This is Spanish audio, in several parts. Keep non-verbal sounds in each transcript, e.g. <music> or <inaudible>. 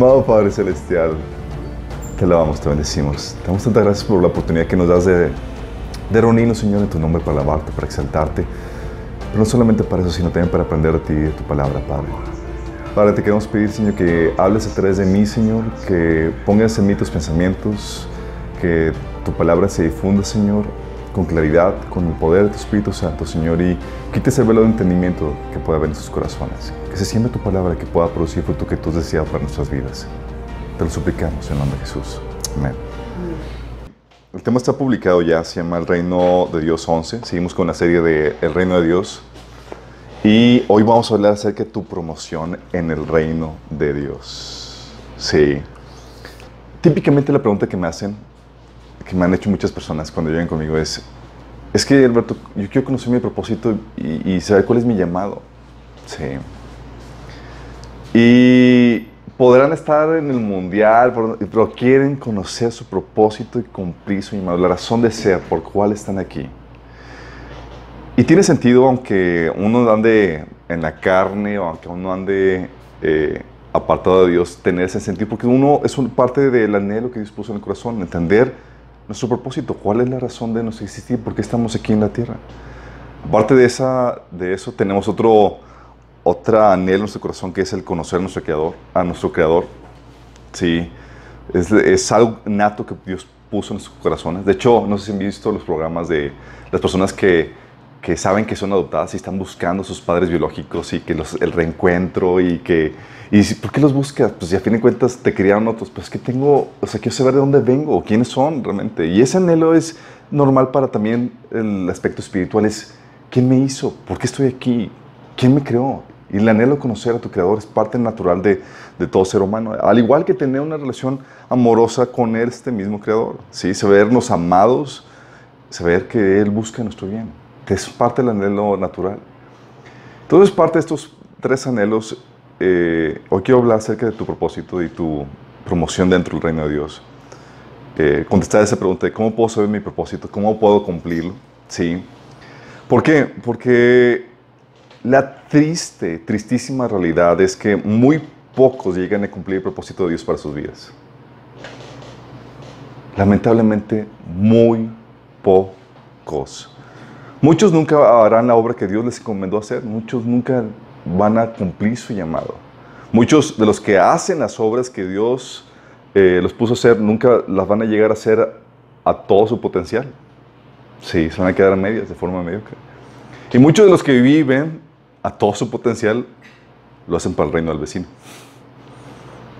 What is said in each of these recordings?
Amado Padre Celestial, te alabamos, te bendecimos. Te damos tantas gracias por la oportunidad que nos das de, de reunirnos, Señor, en tu nombre para alabarte, para exaltarte. Pero no solamente para eso, sino también para aprender de ti de tu palabra, Padre. Padre, te queremos pedir, Señor, que hables a través de mí, Señor, que pongas en mí tus pensamientos, que tu palabra se difunda, Señor, con claridad, con el poder de tu Espíritu Santo, Señor, y quites el velo de entendimiento que pueda haber en sus corazones. Que se siembre tu palabra, que pueda producir fruto que tú deseas para nuestras vidas. Te lo suplicamos en el nombre de Jesús. Amén. El tema está publicado ya, se llama El Reino de Dios 11. Seguimos con la serie de El Reino de Dios. Y hoy vamos a hablar acerca de tu promoción en el Reino de Dios. Sí. Típicamente la pregunta que me hacen, que me han hecho muchas personas cuando llegan conmigo es, es que Alberto, yo quiero conocer mi propósito y, y saber cuál es mi llamado. Sí. Y podrán estar en el mundial, pero quieren conocer su propósito y cumplir su llamado, la razón de ser, por cuál están aquí. Y tiene sentido aunque uno ande en la carne o aunque uno ande eh, apartado de Dios, tener ese sentido, porque uno es una parte del anhelo que Dios puso en el corazón, entender nuestro propósito, cuál es la razón de nuestro existir, por qué estamos aquí en la tierra. Aparte de, esa, de eso, tenemos otro, otra anhelo en nuestro corazón que es el conocer a nuestro creador, a nuestro creador. Sí, es, algo nato que Dios puso en nuestros corazones. De hecho, no sé si han visto los programas de las personas que, que saben que son adoptadas y están buscando a sus padres biológicos y que los, el reencuentro y que... Y ¿por qué los buscas? Pues ya a fin de cuentas te criaron otros. Pues que tengo, o sea, quiero saber de dónde vengo, quiénes son realmente. Y ese anhelo es normal para también el aspecto espiritual. Es, ¿quién me hizo? ¿Por qué estoy aquí? ¿Quién me creó? Y el anhelo de conocer a tu creador es parte natural de, de, todo ser humano. Al igual que tener una relación amorosa con este mismo creador. ¿sí? Sabernos amados, saber que Él busca nuestro bien. Es parte del anhelo natural. Entonces, parte de estos tres anhelos, eh, hoy quiero hablar acerca de tu propósito y tu promoción dentro del reino de Dios. Eh, contestar esa pregunta de cómo puedo saber mi propósito, cómo puedo cumplirlo. ¿Sí? ¿Por qué? Porque la triste, tristísima realidad es que muy pocos llegan a cumplir el propósito de Dios para sus vidas. Lamentablemente, muy pocos. Muchos nunca harán la obra que Dios les encomendó hacer. Muchos nunca van a cumplir su llamado. Muchos de los que hacen las obras que Dios eh, los puso a hacer, nunca las van a llegar a hacer a todo su potencial. Sí, se van a quedar a medias, de forma mediocre. Y muchos de los que viven a todo su potencial lo hacen para el reino del vecino,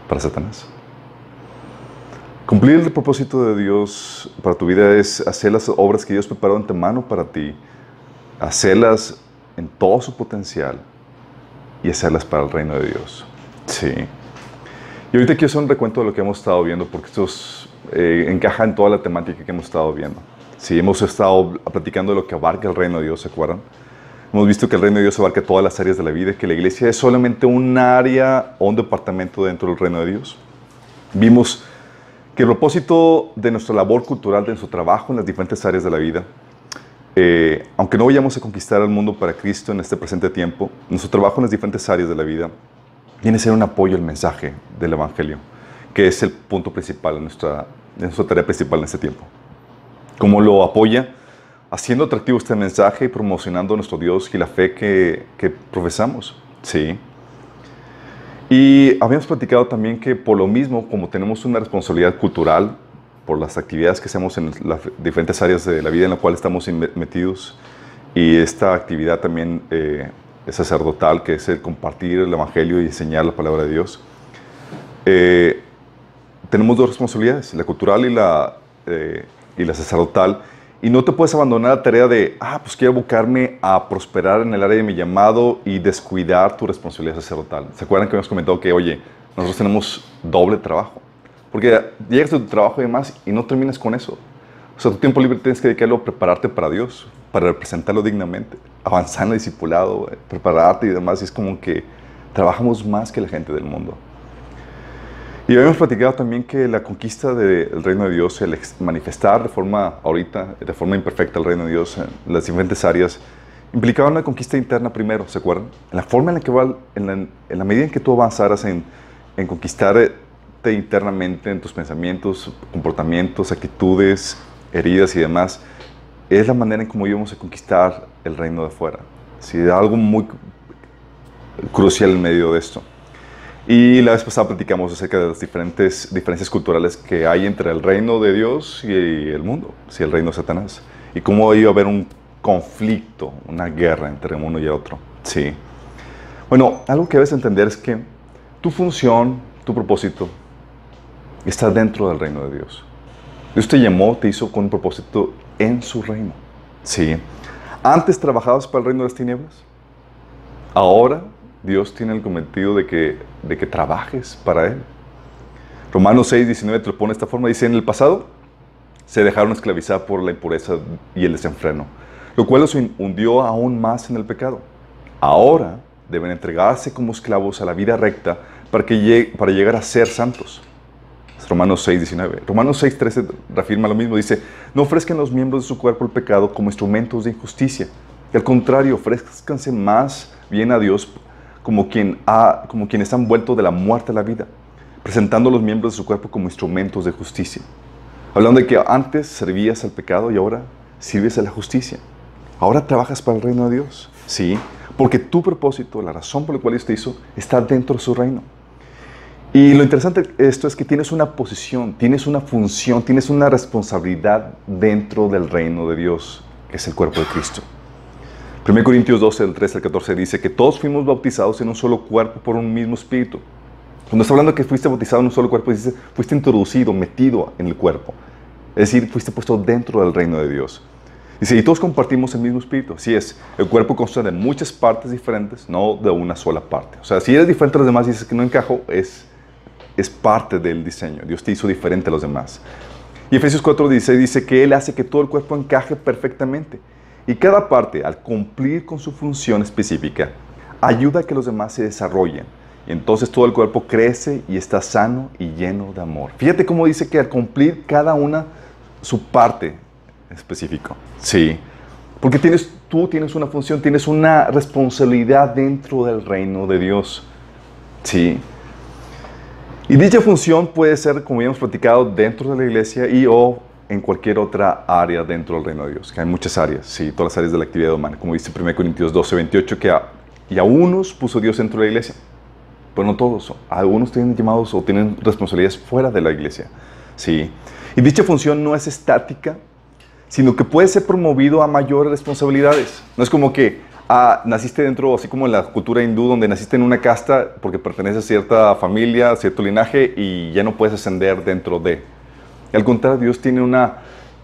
para Satanás. Cumplir el propósito de Dios para tu vida es hacer las obras que Dios preparó antemano para ti, hacerlas en todo su potencial y hacerlas para el reino de Dios. Sí. Y ahorita quiero hacer un recuento de lo que hemos estado viendo, porque esto eh, encaja en toda la temática que hemos estado viendo. Sí, hemos estado platicando de lo que abarca el reino de Dios, ¿se acuerdan? Hemos visto que el reino de Dios abarca todas las áreas de la vida, que la iglesia es solamente un área o un departamento dentro del reino de Dios. Vimos que el propósito de nuestra labor cultural, de nuestro trabajo en las diferentes áreas de la vida, eh, aunque no vayamos a conquistar al mundo para Cristo en este presente tiempo, nuestro trabajo en las diferentes áreas de la vida viene a ser un apoyo al mensaje del Evangelio, que es el punto principal de nuestra, de nuestra tarea principal en este tiempo. ¿Cómo lo apoya? Haciendo atractivo este mensaje y promocionando nuestro Dios y la fe que, que profesamos. Sí. Y habíamos platicado también que por lo mismo, como tenemos una responsabilidad cultural, por las actividades que hacemos en las diferentes áreas de la vida en la cual estamos metidos, y esta actividad también eh, es sacerdotal, que es el compartir el Evangelio y enseñar la palabra de Dios, eh, tenemos dos responsabilidades, la cultural y la, eh, y la sacerdotal, y no te puedes abandonar la tarea de, ah, pues quiero buscarme a prosperar en el área de mi llamado y descuidar tu responsabilidad sacerdotal. ¿Se acuerdan que hemos comentado que, oye, nosotros tenemos doble trabajo? Porque llegas de tu trabajo y demás y no terminas con eso. O sea, tu tiempo libre tienes que dedicarlo a prepararte para Dios, para representarlo dignamente, avanzar en el discipulado, prepararte y demás. Y es como que trabajamos más que la gente del mundo. Y habíamos platicado también que la conquista del reino de Dios, el manifestar de forma, ahorita, de forma imperfecta el reino de Dios en las diferentes áreas, implicaba una conquista interna primero, ¿se acuerdan? En la forma en la que va, en la, medida en que tú avanzaras en, en conquistar trabajarte internamente en tus pensamientos, comportamientos, actitudes, heridas y demás, es la manera en cómo íbamos a conquistar el reino de afuera. Sí, algo muy crucial en medio de esto. Y la vez pasada platicamos acerca de las diferentes diferencias culturales que hay entre el reino de Dios y el mundo, sí, el reino de Satanás. Y cómo iba a haber un conflicto, una guerra entre uno y otro. Sí. Bueno, algo que debes entender es que tu función, tu propósito, está dentro del reino de Dios. Dios te llamó, te hizo con un propósito en su reino. Sí. Antes trabajabas para el reino de las tinieblas. Ahora Dios tiene el cometido de que, de que trabajes para Él. Romanos 6, 19 te lo pone de esta forma. Dice, en el pasado se dejaron esclavizar por la impureza y el desenfreno, lo cual los hundió aún más en el pecado. Ahora deben entregarse como esclavos a la vida recta para, que para llegar a ser santos. Romanos 6, 19. Romanos 6, 13 reafirma lo mismo. Dice, no ofrezcan los miembros de su cuerpo el pecado como instrumentos de injusticia. Y al contrario, ofrezcanse más bien a Dios como, quien ha, como quienes han vuelto de la muerte a la vida, presentando los miembros de su cuerpo como instrumentos de justicia. Hablando de que antes servías al pecado y ahora sirves a la justicia. Ahora trabajas para el reino de Dios. Sí, porque tu propósito, la razón por la cual Dios te hizo, está dentro de su reino. Y lo interesante de esto es que tienes una posición, tienes una función, tienes una responsabilidad dentro del reino de Dios, que es el cuerpo de Cristo. 1 Corintios 12, del 13 al 14 dice que todos fuimos bautizados en un solo cuerpo por un mismo espíritu. Cuando está hablando que fuiste bautizado en un solo cuerpo, dice, fuiste introducido, metido en el cuerpo. Es decir, fuiste puesto dentro del reino de Dios. Dice, y todos compartimos el mismo espíritu. Así es, el cuerpo consta de muchas partes diferentes, no de una sola parte. O sea, si eres diferente a los demás y dices que no encajo, es, es parte del diseño. Dios te hizo diferente a los demás. Y Efesios 4.16 dice que Él hace que todo el cuerpo encaje perfectamente. Y cada parte, al cumplir con su función específica, ayuda a que los demás se desarrollen. Y entonces todo el cuerpo crece y está sano y lleno de amor. Fíjate cómo dice que al cumplir cada una su parte específica. Sí. Porque tienes, tú tienes una función, tienes una responsabilidad dentro del reino de Dios. Sí. Y dicha función puede ser, como ya hemos platicado, dentro de la iglesia y o en cualquier otra área dentro del reino de Dios, que hay muchas áreas, sí, todas las áreas de la actividad humana, como dice 1 Corintios 12, 28, que a, y a unos puso Dios dentro de la iglesia, pero no todos, algunos tienen llamados o tienen responsabilidades fuera de la iglesia, sí. Y dicha función no es estática, sino que puede ser promovido a mayores responsabilidades. No es como que ah, naciste dentro, así como en la cultura hindú, donde naciste en una casta porque perteneces a cierta familia, a cierto linaje y ya no puedes ascender dentro de. Al contrario, Dios tiene un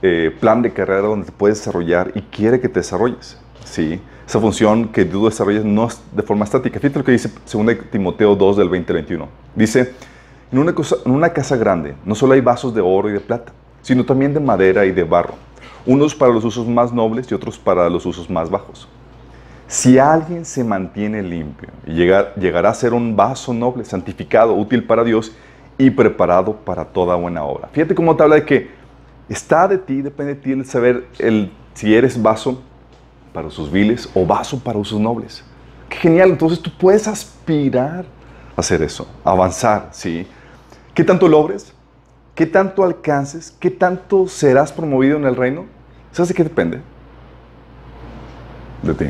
eh, plan de carrera donde te puedes desarrollar y quiere que te desarrolles. ¿sí? Esa función que tú desarrollas no es de forma estática. Fíjate lo que dice 2 Timoteo 2 del 2021. Dice, en una, en una casa grande no solo hay vasos de oro y de plata, sino también de madera y de barro, unos para los usos más nobles y otros para los usos más bajos. Si alguien se mantiene limpio y llegará a ser un vaso noble, santificado, útil para Dios y preparado para toda buena obra. Fíjate cómo te habla de que está de ti, depende de ti el saber el, si eres vaso para usos viles o vaso para usos nobles. Qué genial, entonces tú puedes aspirar a hacer eso, avanzar, ¿sí? ¿Qué tanto logres? ¿Qué tanto alcances? ¿Qué tanto serás promovido en el reino? ¿Sabes de qué depende? De ti.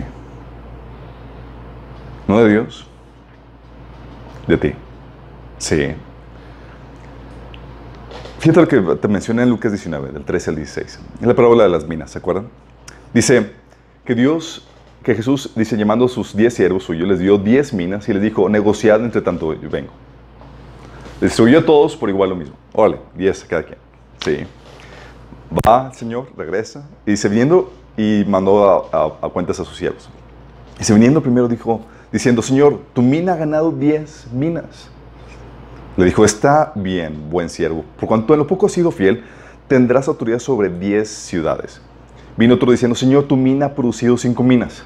No de Dios. De ti. Sí. Fíjate lo que te mencioné en Lucas 19, del 13 al 16. Es la parábola de las minas, ¿se acuerdan? Dice que Dios, que Jesús, dice, llamando a sus diez siervos suyos, les dio diez minas y les dijo, negociad entre tanto yo vengo. Les distribuyó a todos por igual lo mismo. Órale, diez cada quien. Sí. Va el Señor, regresa, y dice, viniendo, y mandó a, cuentas a sus siervos. Y se viniendo primero dijo, diciendo, Señor, tu mina ha ganado diez minas. Le dijo, está bien, buen siervo, por cuanto en lo poco has sido fiel, tendrás autoridad sobre diez ciudades. Vino otro diciendo, Señor, tu mina ha producido cinco minas.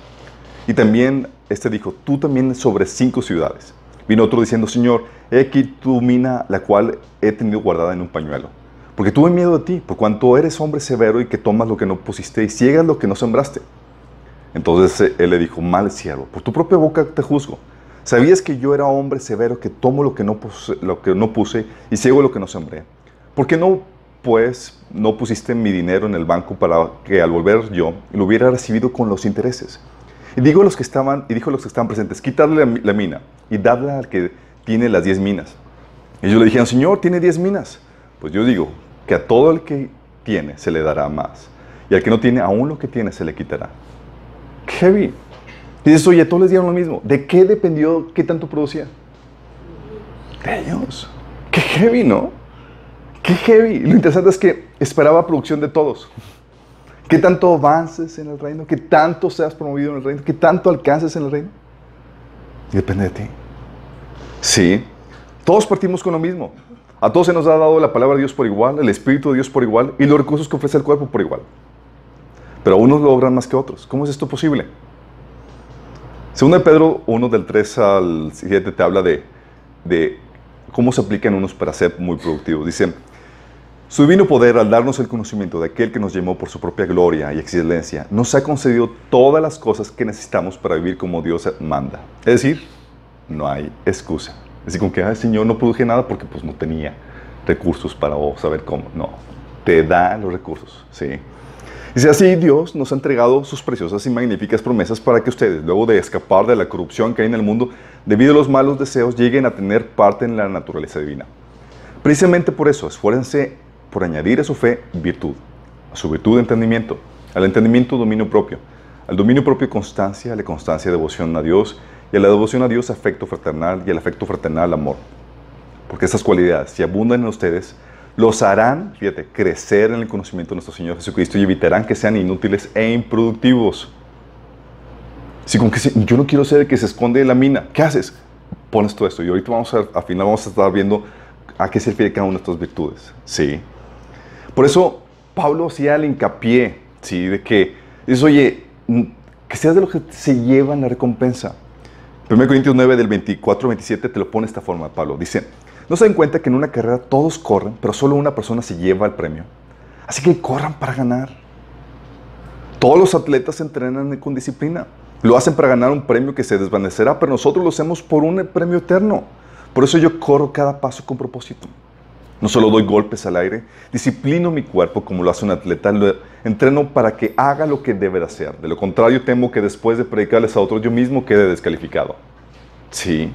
Y también este dijo, tú también sobre cinco ciudades. Vino otro diciendo, Señor, he aquí tu mina, la cual he tenido guardada en un pañuelo. Porque tuve miedo de ti, por cuanto eres hombre severo y que tomas lo que no pusiste y ciegas lo que no sembraste. Entonces él le dijo, mal siervo, por tu propia boca te juzgo. Sabías que yo era hombre severo, que tomo lo que no puse, lo que no puse y ciego lo que no sembré. ¿Por qué no, pues, no pusiste mi dinero en el banco para que al volver yo lo hubiera recibido con los intereses? Y digo los que estaban, y dijo a los que estaban presentes, quitadle la, la mina y dadla al que tiene las diez minas. Y ellos le dijeron, Señor, tiene diez minas. Pues yo digo que a todo el que tiene se le dará más. Y al que no tiene, aún lo que tiene se le quitará. Qué heavy. Y dices, oye, todos les dieron lo mismo. ¿De qué dependió qué tanto producía? Ellos. Qué heavy, ¿no? Qué heavy. Lo interesante es que esperaba producción de todos. ¿Qué tanto avances en el reino? ¿Qué tanto seas promovido en el reino? ¿Qué tanto alcances en el reino? Y depende de ti. Sí. Todos partimos con lo mismo. A todos se nos ha dado la palabra de Dios por igual, el Espíritu de Dios por igual y los recursos que ofrece el cuerpo por igual. Pero unos logran más que otros. ¿Cómo es esto posible? Según de Pedro 1 del 3 al 7 te habla de, de cómo se aplican unos para ser muy productivos. Dice, su divino poder al darnos el conocimiento de aquel que nos llamó por su propia gloria y excelencia, nos ha concedido todas las cosas que necesitamos para vivir como Dios manda. Es decir, no hay excusa. Es decir, como que, el Señor, no produje nada porque pues no tenía recursos para saber cómo. No, te da los recursos, ¿sí? Dice así, Dios nos ha entregado sus preciosas y magníficas promesas para que ustedes, luego de escapar de la corrupción que hay en el mundo, debido a los malos deseos, lleguen a tener parte en la naturaleza divina. Precisamente por eso, esfuércense por añadir a su fe virtud, a su virtud entendimiento, al entendimiento dominio propio, al dominio propio constancia, a la constancia devoción a Dios, y a la devoción a Dios afecto fraternal, y al afecto fraternal amor. Porque estas cualidades, si abundan en ustedes, los harán, fíjate, crecer en el conocimiento de nuestro Señor Jesucristo y evitarán que sean inútiles e improductivos. Si como que yo no quiero ser el que se esconde en la mina, ¿qué haces? Pones todo esto y ahorita vamos a, al final vamos a estar viendo a qué se refiere cada una de estas virtudes. Sí. Por eso Pablo hacía el hincapié, ¿sí? De que dices, oye, que seas de los que se llevan la recompensa. 1 Corintios 9 del 24 27 te lo pone de esta forma, Pablo. Dice, ¿No se dan cuenta que en una carrera todos corren, pero solo una persona se lleva el premio? Así que corran para ganar. Todos los atletas entrenan con disciplina. Lo hacen para ganar un premio que se desvanecerá, pero nosotros lo hacemos por un premio eterno. Por eso yo corro cada paso con propósito. No solo doy golpes al aire, disciplino mi cuerpo como lo hace un atleta, lo entreno para que haga lo que debe de hacer. De lo contrario, temo que después de predicarles a otros yo mismo quede descalificado. Sí,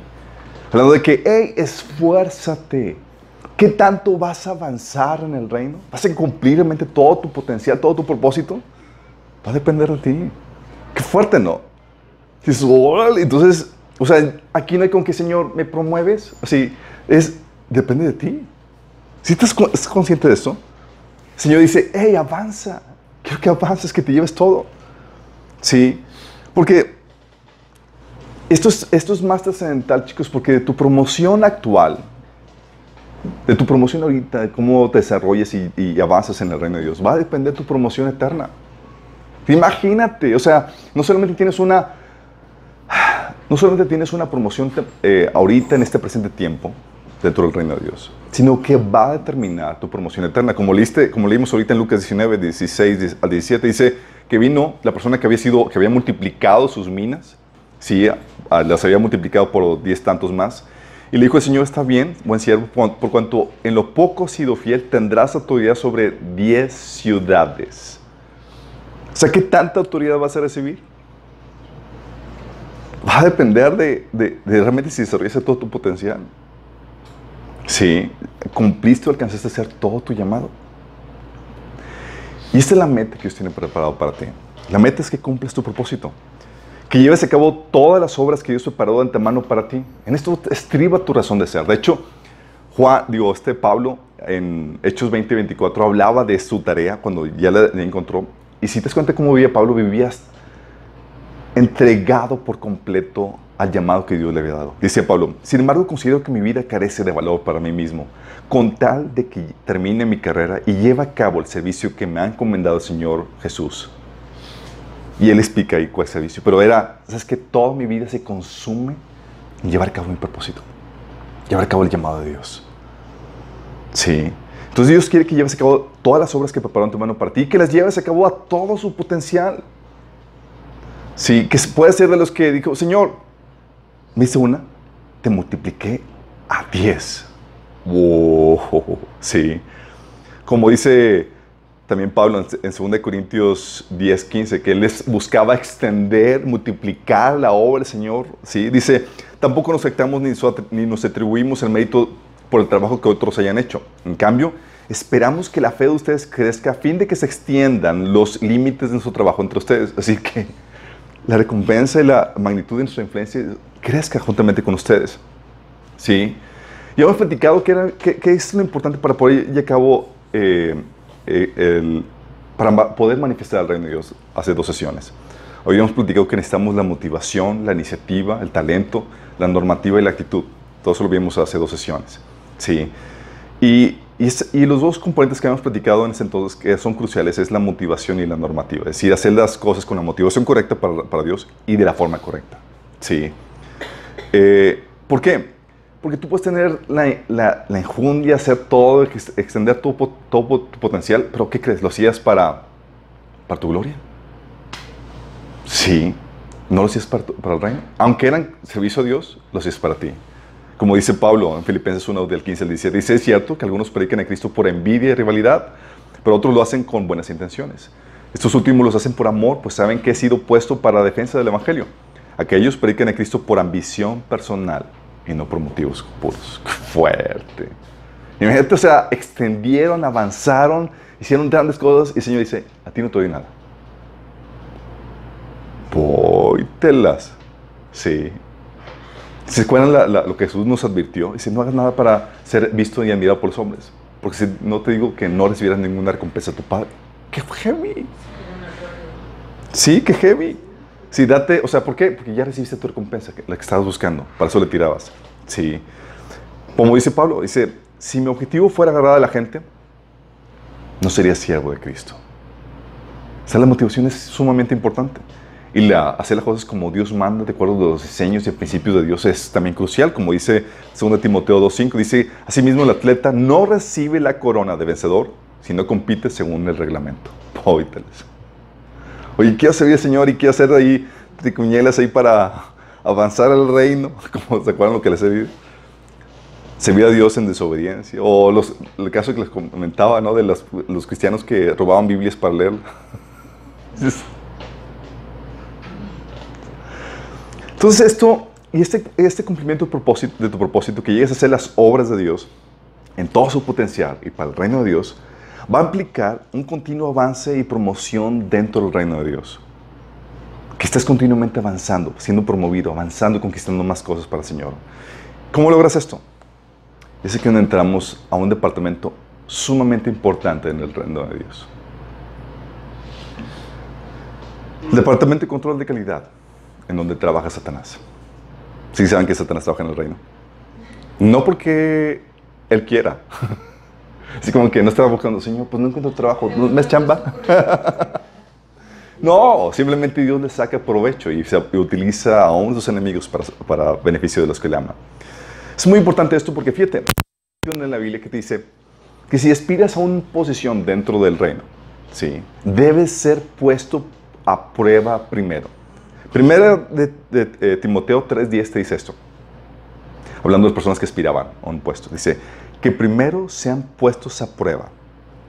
Hablando de que, hey, esfuérzate. ¿Qué tanto vas a avanzar en el reino? ¿Vas a cumplir realmente todo tu potencial, todo tu propósito? Va a depender de ti. Qué fuerte, ¿no? Entonces, o sea, aquí no hay con que, Señor, me promueves. Así, es, depende de ti. Si estás, consciente de eso, el Señor dice, hey, avanza. Quiero que avances, que te lleves todo. Sí, porque esto es, esto es más trascendental, chicos, porque de tu promoción actual, de tu promoción ahorita, de cómo te desarrolles y, y, avanzas en el reino de Dios, va a depender de tu promoción eterna. Imagínate, o sea, no solamente tienes una, no solamente tienes una promoción eh, ahorita en este presente tiempo dentro del reino de Dios, sino que va a determinar tu promoción eterna. Como, leíste, como leímos ahorita en Lucas 19, 16 al 17, dice que vino la persona que había sido, que había multiplicado sus minas, sí, las había multiplicado por diez tantos más. Y le dijo el Señor, está bien, buen siervo, por cuanto en lo poco has sido fiel, tendrás autoridad sobre diez ciudades. O sea, ¿qué tanta autoridad vas a recibir? Va a depender de, de, de realmente si desarrollaste todo tu potencial. Sí, cumpliste o alcanzaste a hacer todo tu llamado. Y esta es la meta que Dios tiene preparado para ti. La meta es que cumples tu propósito que lleves a cabo todas las obras que Dios preparó de antemano para ti. En esto estriba tu razón de ser. De hecho, Juan, digo, este Pablo en Hechos 20 y 24 hablaba de su tarea cuando ya la, encontró. Y si te das cuenta cómo vivía Pablo, vivía entregado por completo al llamado que Dios le había dado. Dice Pablo, sin embargo considero que mi vida carece de valor para mí mismo, con tal de que termine mi carrera y lleve a cabo el servicio que me ha encomendado el Señor Jesús. Y él explica ahí cuál es el vicio. Pero era, ¿sabes que Toda mi vida se consume en llevar a cabo mi propósito. Llevar a cabo el llamado de Dios. Sí. Entonces Dios quiere que lleves a cabo todas las obras que preparó en tu mano para ti que las lleves a cabo a todo su potencial. Sí, que puede ser de los que dijo, Señor, me dice una, te multipliqué a 10. Wow, sí. Como dice también Pablo en 2 Corintios 10, 15, que él les buscaba extender, multiplicar la obra del Señor. ¿sí? Dice, tampoco nos afectamos ni, ni nos atribuimos el mérito por el trabajo que otros hayan hecho. En cambio, esperamos que la fe de ustedes crezca a fin de que se extiendan los límites de nuestro trabajo entre ustedes. Así que <laughs> la recompensa y la magnitud de nuestra influencia crezca juntamente con ustedes. ¿Sí? Y hemos platicado que, era, que, es lo importante para poder llevar a cabo, eh, eh, para poder manifestar el reino de Dios hace dos sesiones. Hoy hemos platicado que necesitamos la motivación, la iniciativa, el talento, la normativa y la actitud. Todo eso lo vimos hace dos sesiones. ¿sí? Y, los dos componentes que hemos platicado en ese entonces que son cruciales es la motivación y la normativa. Es decir, hacer las cosas con la motivación correcta para, para Dios y de la forma correcta. ¿sí? Eh, ¿Por qué? Porque tú puedes tener la, la, la hacer todo, extender todo, todo, tu potencial, pero ¿qué crees? ¿Lo hacías para, para tu gloria? Sí. ¿No lo hacías para, para el reino? Aunque eran servicio a Dios, lo hacías para ti. Como dice Pablo en Filipenses 1 del 15 al 17, dice, es cierto que algunos predican a Cristo por envidia y rivalidad, pero otros lo hacen con buenas intenciones. Estos últimos los hacen por amor, pues saben que he sido puesto para la defensa del Evangelio. Aquellos predican a Cristo por ambición personal y no por motivos puros. <laughs> Fuerte. Imagínate, o sea, extendieron, avanzaron, hicieron grandes cosas y el Señor dice, a ti no te doy nada. Póytelas. Sí, ¿Se acuerdan lo que Jesús nos advirtió? Dice, no hagas nada para ser visto y admirado por los hombres. Porque si no te digo que no recibirás ninguna recompensa de tu Padre. ¡Qué heavy! Sí, qué heavy. Sí, date, o sea, ¿por qué? Porque ya recibiste tu recompensa, la que estabas buscando. Para eso le tirabas. Sí. Como dice Pablo, dice, si mi objetivo fuera agarrar a la gente, no sería siervo de Cristo. O sea, la motivación es sumamente importante. Y la, hacer las cosas como Dios manda, de acuerdo a los diseños y principios de Dios, es también crucial. Como dice 2 Timoteo 2.5, dice, asimismo el atleta no recibe la corona de vencedor si no compite según el reglamento. <laughs> Oye, ¿qué hacer, Señor? ¿Y qué hacer ahí tricuñelas ahí para avanzar al reino? <laughs> Como se acuerdan lo que les he dicho? Servir a Dios en desobediencia. O los, el caso que les comentaba, ¿no? De los, los cristianos que robaban Biblias para leer. <laughs> Entonces esto, y este, este cumplimiento de tu propósito, que llegues a hacer las obras de Dios en todo su potencial y para el reino de Dios, va a implicar un continuo avance y promoción dentro del reino de Dios. Que estés continuamente avanzando, siendo promovido, avanzando y conquistando más cosas para el Señor. ¿Cómo logras esto? Es que entramos a un departamento sumamente importante en el reino de Dios. Departamento de control de calidad en donde trabaja Satanás. Sí saben que Satanás trabaja en el reino. No porque él quiera. <laughs> Así como que no estaba buscando, Señor, pues no encuentro trabajo, no me es chamba. <laughs> no, simplemente Dios le saca provecho y, se, utiliza a uno de sus enemigos para, para, beneficio de los que le aman. Es muy importante esto porque fíjate, en la Biblia que te dice que si aspiras a una posición dentro del reino, ¿sí? debes ser puesto a prueba primero. Primera de, eh, Timoteo 3.10 te dice esto, hablando de personas que aspiraban a un puesto. Dice, que primero sean puestos a prueba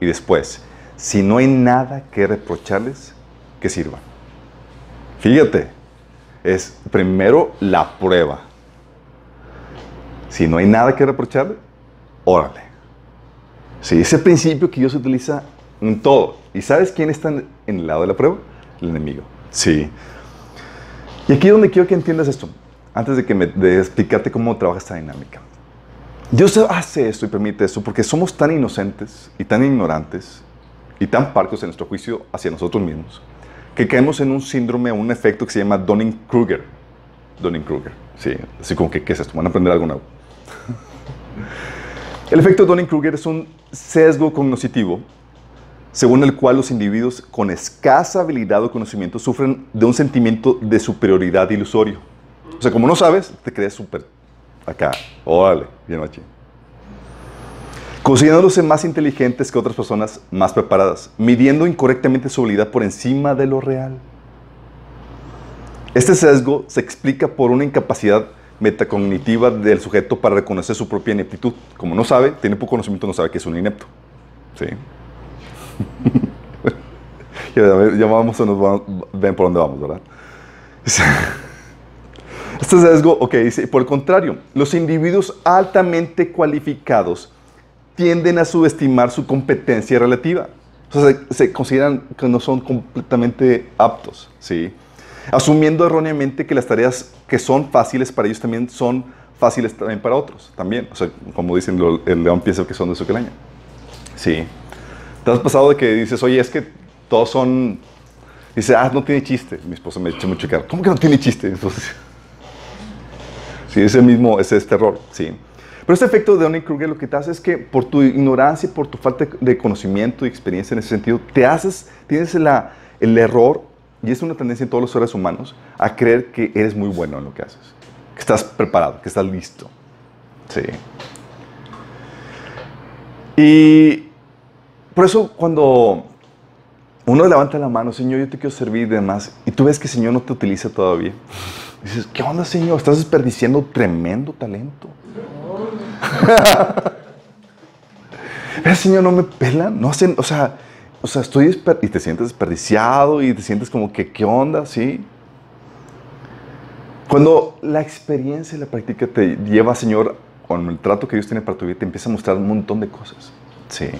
y después, si no hay nada que reprocharles, que sirvan. Fíjate, es primero la prueba. Si no hay nada que reprocharle, órale. Sí, ese principio que Dios utiliza en todo. ¿Y sabes quién está en el lado de la prueba? El enemigo. Sí. Y aquí es donde quiero que entiendas esto, antes de, que me, de explicarte cómo trabaja esta dinámica. Dios hace esto y permite esto porque somos tan inocentes y tan ignorantes y tan parcos en nuestro juicio hacia nosotros mismos que caemos en un síndrome un efecto que se llama Donning-Kruger. Donning-Kruger, sí, así como que, ¿qué es esto? Van a aprender algo nuevo. <laughs> El efecto Donning-Kruger es un sesgo cognitivo según el cual los individuos con escasa habilidad o conocimiento sufren de un sentimiento de superioridad ilusorio. O sea, como no sabes, te crees súper acá. Órale, bien aquí. Considerándose más inteligentes que otras personas más preparadas, midiendo incorrectamente su habilidad por encima de lo real. Este sesgo se explica por una incapacidad metacognitiva del sujeto para reconocer su propia ineptitud. Como no sabe, tiene poco conocimiento, no sabe que es un inepto. ¿Sí? <laughs> ya, vamos, vamos, ven por dónde vamos, ¿verdad? <laughs> Este sesgo, ok, dice, por el contrario, los individuos altamente cualificados tienden a subestimar su competencia relativa. O sea, se, consideran que no son completamente aptos, ¿sí? Asumiendo erróneamente que las tareas que son fáciles para ellos también son fáciles también para otros, también. O sea, como dicen, el león piensa que son de su año. Sí. ¿Te has pasado de que dices, oye, es que todos son... Dice, ah, no tiene chiste. Mi esposa me echa mucho caro. ¿Cómo que no tiene chiste? Entonces, sí, ese mismo, ese es terror, sí. Pero este efecto de Donning-Kruger lo que te hace es que por tu ignorancia, por tu falta de conocimiento y experiencia en ese sentido, te haces, tienes el error, y es una tendencia en todos los seres humanos, a creer que eres muy bueno en lo que haces, que estás preparado, que estás listo. Sí. Y por eso cuando uno levanta la mano, Señor, yo te quiero servir y demás, y tú ves que Señor no te utiliza todavía, dices, ¿qué onda, Señor? Estás desperdiciando tremendo talento. <laughs> Señor no me pelan, no hacen, o sea, o sea, estoy y te sientes desperdiciado y te sientes como que, ¿qué onda? ¿Sí? Cuando la experiencia y la práctica te lleva, Señor, con el trato que Dios tiene para tu vida, te empieza a mostrar un montón de cosas. Sí.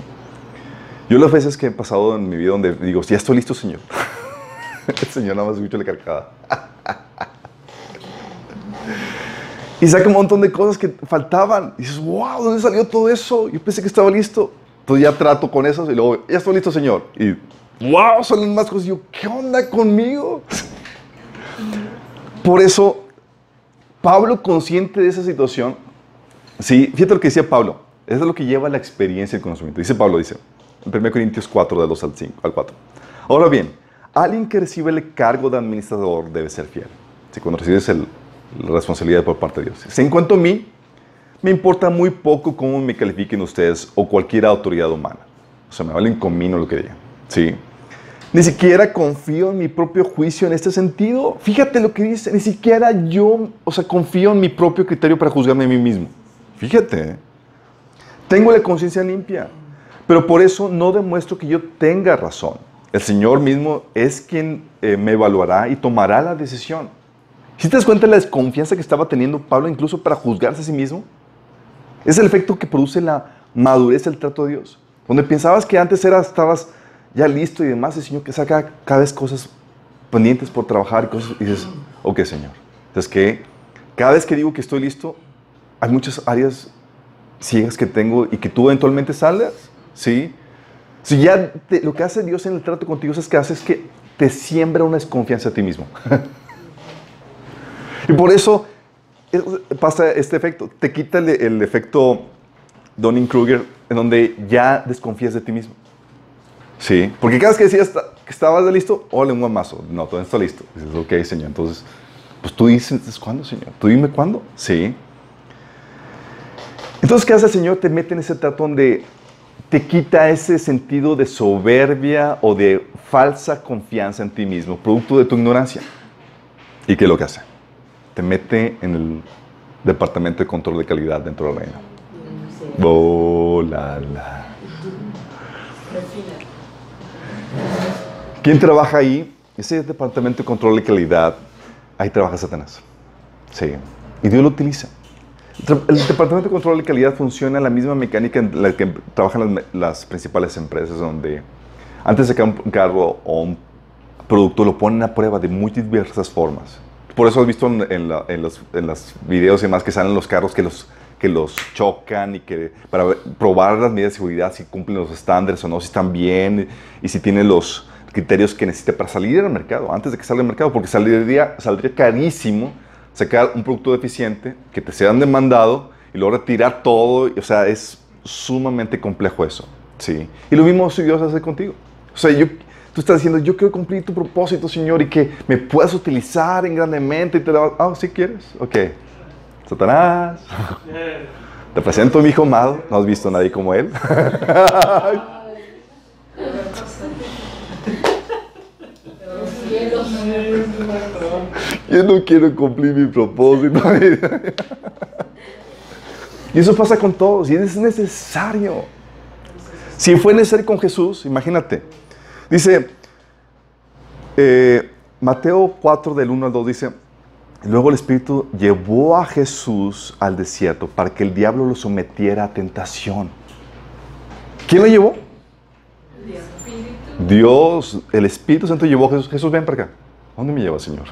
Yo las veces que he pasado en mi vida donde digo, ya estoy listo, Señor. <laughs> el Señor nada más escucha la carcada. <laughs> Y saca un montón de cosas que faltaban. Y dices, wow, ¿dónde salió todo eso? Yo pensé que estaba listo. Entonces ya trato con eso y luego, ya estoy listo, Señor. Y, wow, salen más cosas. Y yo, ¿qué onda conmigo? <laughs> Por eso, Pablo, consciente de esa situación, sí, fíjate lo que decía Pablo. Eso es lo que lleva la experiencia y el conocimiento. Dice Pablo, dice, 1 Corintios 4, de 2 al, 5, al 4. Ahora bien, alguien que recibe el cargo de administrador debe ser fiel. Si cuando recibes el, la responsabilidad por parte de Dios. Si en cuanto a mí, me importa muy poco cómo me califiquen ustedes o cualquier autoridad humana. O sea, me valen comino lo que digan. ¿sí? Ni siquiera confío en mi propio juicio en este sentido. Fíjate lo que dice. Ni siquiera yo, o sea, confío en mi propio criterio para juzgarme a mí mismo. Fíjate. ¿eh? Tengo la conciencia limpia. Pero por eso no demuestro que yo tenga razón. El Señor mismo es quien eh, me evaluará y tomará la decisión. Si te das cuenta de la desconfianza que estaba teniendo Pablo incluso para juzgarse a sí mismo, es el efecto que produce la madurez del trato de Dios. Donde pensabas que antes eras, estabas ya listo y demás, el Señor que saca cada vez cosas pendientes por trabajar y cosas, y dices, ok, Señor. Entonces que cada vez que digo que estoy listo, hay muchas áreas ciegas que tengo y que tú eventualmente salgas, ¿sí? Si ya lo que hace Dios en el trato contigo es que hace es que te siembra una desconfianza a ti mismo. <laughs> Y por eso pasa este efecto. Te quita el, efecto Donning-Kruger en donde ya desconfías de ti mismo. Sí, porque cada vez que decías que estabas listo, ole un guamazo. No, todo está listo. Dices, ok, Señor. Entonces, pues tú dices, ¿cuándo, Señor? Tú dime cuándo. Sí. Entonces, ¿qué hace el Señor? Te mete en ese trato donde te quita ese sentido de soberbia o de falsa confianza en ti mismo, producto de tu ignorancia. ¿Y qué es lo que hace? te mete en el departamento de control de calidad dentro del reino. Oh, la, la. ¿Quién trabaja ahí? Ese departamento de control de calidad, ahí trabaja Satanás. Sí. Y Dios lo utiliza. El departamento de control de calidad funciona en la misma mecánica en la que trabajan las, principales empresas, donde antes de sacar un cargo o un producto lo ponen a prueba de muy diversas formas. Por eso has visto en, los, en los videos y demás que salen los carros que los, que los chocan y que para probar las medidas de seguridad, si cumplen los estándares o no, si están bien y si tienen los criterios que necesita para salir al mercado, antes de que salga al mercado, porque saldría, saldría carísimo sacar un producto deficiente que te sean demandado y luego retirar todo, o sea, es sumamente complejo eso, ¿sí? Y lo mismo si Dios hace contigo. O sea, yo, Tú estás diciendo, yo quiero cumplir tu propósito, Señor, y que me puedas utilizar en grandemente. Y te Ah, oh, ¿sí quieres? Ok. Satanás. <laughs> Te presento a mi hijo amado. No has visto a nadie como él. <laughs> <laughs> Yo no quiero cumplir mi propósito. y eso pasa con todos, y es necesario. Si fue necesario con Jesús, imagínate. Dice, eh, Mateo 4 del 1 al 2 dice, luego el Espíritu llevó a Jesús al desierto para que el diablo lo sometiera a tentación. ¿Quién lo llevó? Dios, el Espíritu Santo llevó a Jesús. Jesús, ven para acá. ¿Dónde me lleva, Señor?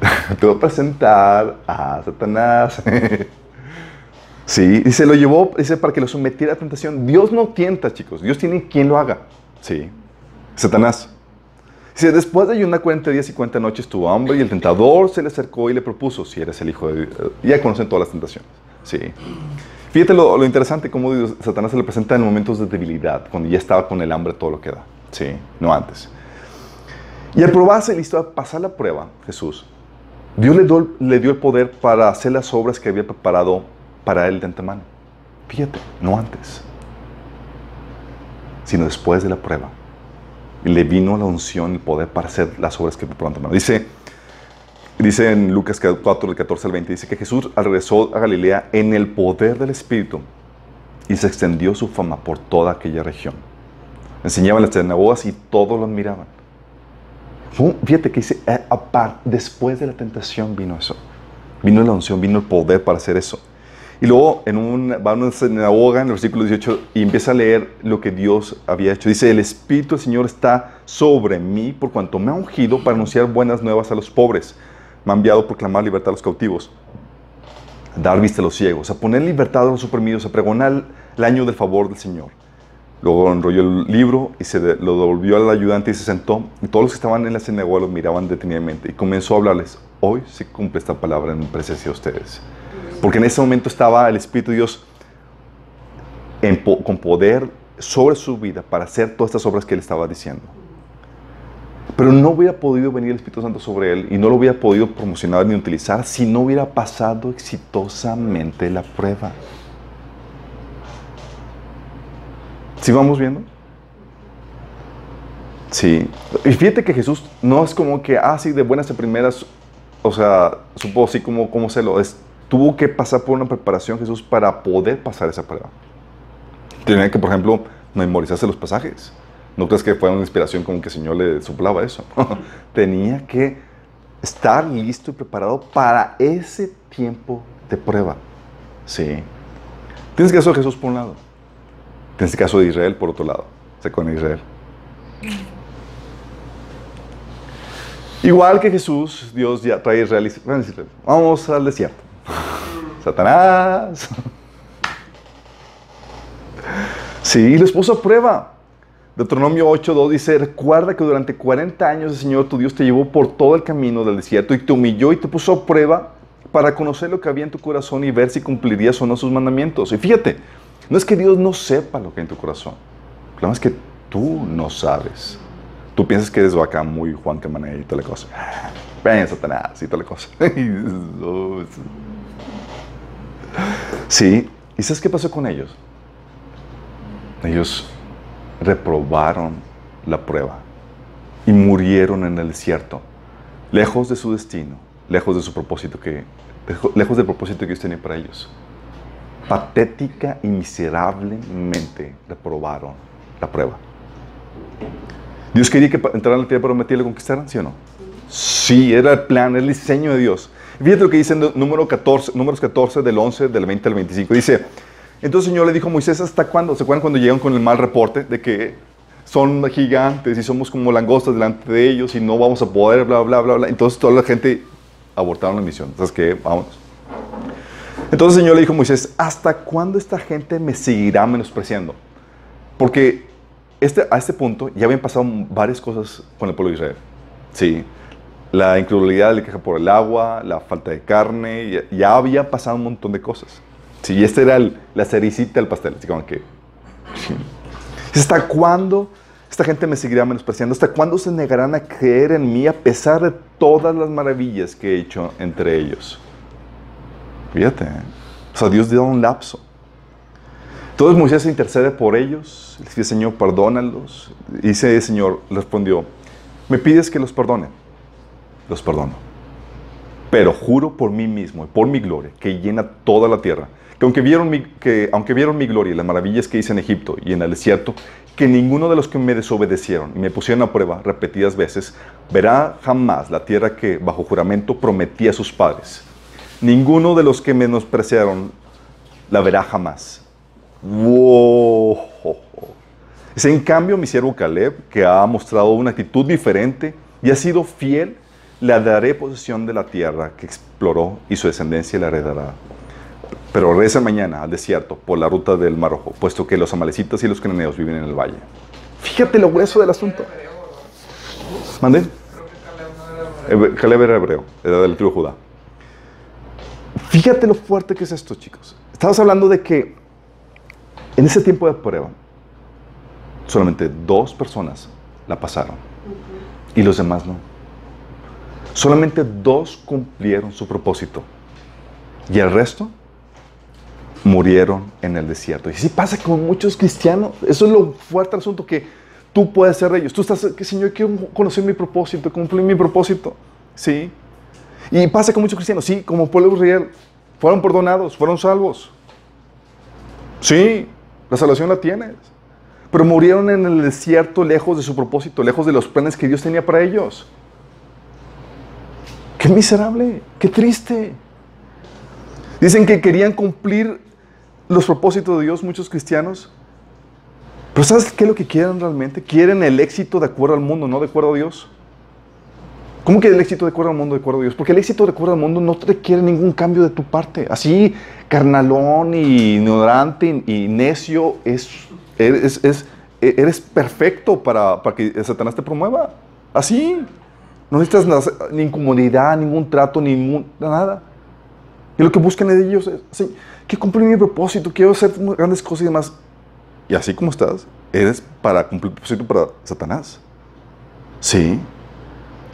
<laughs> Te voy a presentar a Satanás. <laughs> sí, y se lo llevó, dice, para que lo sometiera a tentación. Dios no tienta, chicos. Dios tiene quien lo haga. Sí. Satanás. Dice, después de ayunar 40 días y 40 noches tuvo hambre y el tentador se le acercó y le propuso, si eres el hijo de Dios. Ya conocen todas las tentaciones. Sí. Fíjate lo, interesante, cómo Satanás se le presenta en momentos de debilidad, cuando ya estaba con el hambre todo lo que da. Sí, no antes. Y al probarse, listo a pasar la prueba, Jesús, Dios le dio, el poder para hacer las obras que había preparado para él de antemano. Fíjate, no antes, sino después de la prueba. Y le vino la unción, el poder para hacer las obras que preparó de antemano. Dice, Dice en Lucas 4, del 14 al 20, dice que Jesús regresó a Galilea en el poder del Espíritu y se extendió su fama por toda aquella región. Enseñaba en las sinagogas y todos lo Fíjate que dice, eh, después de la tentación vino eso. Vino la unción, vino el poder para hacer eso. Y luego en un, va a una sinagoga en el versículo 18 y empieza a leer lo que Dios había hecho. Dice, el Espíritu del Señor está sobre mí por cuanto me ha ungido para anunciar buenas nuevas a los pobres me ha enviado a proclamar libertad a los cautivos, a dar vista a los ciegos, a poner libertad a los oprimidos, a pregonar el año del favor del Señor. Luego enrolló el libro y se lo devolvió al ayudante y se sentó. Y todos los que estaban en la sinagoga lo miraban detenidamente y comenzó a hablarles. Hoy se cumple esta palabra en presencia de ustedes. Porque en ese momento estaba el Espíritu de Dios con poder sobre su vida para hacer todas estas obras que él estaba diciendo. Pero no hubiera podido venir el Espíritu Santo sobre él y no lo hubiera podido promocionar ni utilizar si no hubiera pasado exitosamente la prueba. ¿Sí vamos viendo? Sí. Y fíjate que Jesús no es como que, ah, de buenas a primeras, o sea, supo así como, como se lo es. Tuvo que pasar por una preparación Jesús para poder pasar esa prueba. Tenía que, por ejemplo, memorizarse los pasajes. No crees que fue una inspiración como que el Señor le soplaba eso. <laughs> Tenía que estar listo y preparado para ese tiempo de prueba. Sí. Tienes caso de Jesús por un lado. Tienes el caso de Israel por otro lado. Se con Israel. Igual que Jesús, Dios ya trae a Israel y vamos al desierto. <laughs> Satanás. Sí, les puso a prueba. Deuteronomio 8.2 dice, recuerda que durante 40 años el Señor tu Dios te llevó por todo el camino del desierto y te humilló y te puso a prueba para conocer lo que había en tu corazón y ver si cumplirías o no sus mandamientos. Y fíjate, no es que Dios no sepa lo que hay en tu corazón. El problema es que tú no sabes. Tú piensas que eres vaca muy Juan Camané y toda la cosa. <laughs> Ven, Satanás y toda cosa. <laughs> sí, ¿y sabes qué pasó con ellos? Ellos reprobaron la prueba y murieron en el desierto, lejos de su destino, lejos de su propósito que lejos del propósito que Dios tenía para ellos. Patética y miserablemente reprobaron la prueba. Dios quería que entraran a la tierra prometida y la conquistaran, ¿sí o no? Sí, era el plan, el diseño de Dios. Fíjate lo que dice en número 14, números 14 del 11, del 20 al 25. Dice, entonces el Señor le dijo a Moisés, ¿hasta cuándo? ¿Se acuerdan cuando llegan con el mal reporte de que son gigantes y somos como langostas delante de ellos y no vamos a poder, bla, bla, bla, bla? Entonces toda la gente abortaron la misión. ¿Sabes qué? Vámonos. Entonces el Señor le dijo a Moisés, ¿hasta cuándo esta gente me seguirá menospreciando? Porque este, a este punto ya habían pasado varias cosas con el pueblo de Israel. Sí, la incredulidad le queja por el agua, la falta de carne, ya, ya había pasado un montón de cosas. Sí, esta era la cericita del pastel. Así como que. <laughs> ¿Hasta cuándo esta gente me seguirá menospreciando? ¿Hasta cuándo se negarán a creer en mí a pesar de todas las maravillas que he hecho entre ellos? Fíjate. O sea, Dios dio un lapso. Entonces Moisés intercede por ellos. Le dice, Señor, perdónalos. Y dice, Señor, respondió, ¿me pides que los perdone? Los perdono. Pero juro por mí mismo y por mi gloria, que llena toda la tierra, que aunque vieron mi, que, aunque vieron mi gloria y las maravillas que hice en Egipto y en el desierto, que ninguno de los que me desobedecieron y me pusieron a prueba repetidas veces, verá jamás la tierra que bajo juramento prometí a sus padres. Ninguno de los que menospreciaron la verá jamás. Wow. Es en cambio mi siervo Caleb, que ha mostrado una actitud diferente y ha sido fiel, le daré posesión de la tierra que exploró y su descendencia la heredará. Pero regresa mañana al desierto por la ruta del Mar Rojo, puesto que los amalecitas y los cananeos viven en el valle. Fíjate lo grueso del asunto. ¿Mande? Caleb era hebreo, era del tribu Judá. Fíjate lo fuerte que es esto, chicos. Estamos hablando de que en ese tiempo de prueba, solamente dos personas la pasaron y los demás no. Solamente dos cumplieron su propósito y el resto murieron en el desierto. Y así pasa con muchos cristianos. Eso es lo fuerte del asunto que tú puedes ser ellos. Tú estás, que Señor, quiero conocer mi propósito, cumplir mi propósito. Sí. Y pasa con muchos cristianos. Sí, como pueblo real, fueron perdonados, fueron salvos. Sí, la salvación la tienes. Pero murieron en el desierto lejos de su propósito, lejos de los planes que Dios tenía para ellos. Qué miserable, qué triste. Dicen que querían cumplir los propósitos de Dios muchos cristianos. Pero ¿sabes qué es lo que quieren realmente? Quieren el éxito de acuerdo al mundo, no de acuerdo a Dios. ¿Cómo que el éxito de acuerdo al mundo, de acuerdo a Dios? Porque el éxito de acuerdo al mundo no requiere ningún cambio de tu parte. Así, carnalón y ignorante y necio, es, eres, perfecto para, para, que Satanás te promueva. Así. No necesitas ni incomodidad, ningún trato, ni nada. Y lo que buscan de ellos es, que cumplir mi propósito, quiero hacer grandes cosas y demás. Y así como estás, eres para cumplir el propósito para Satanás. Sí.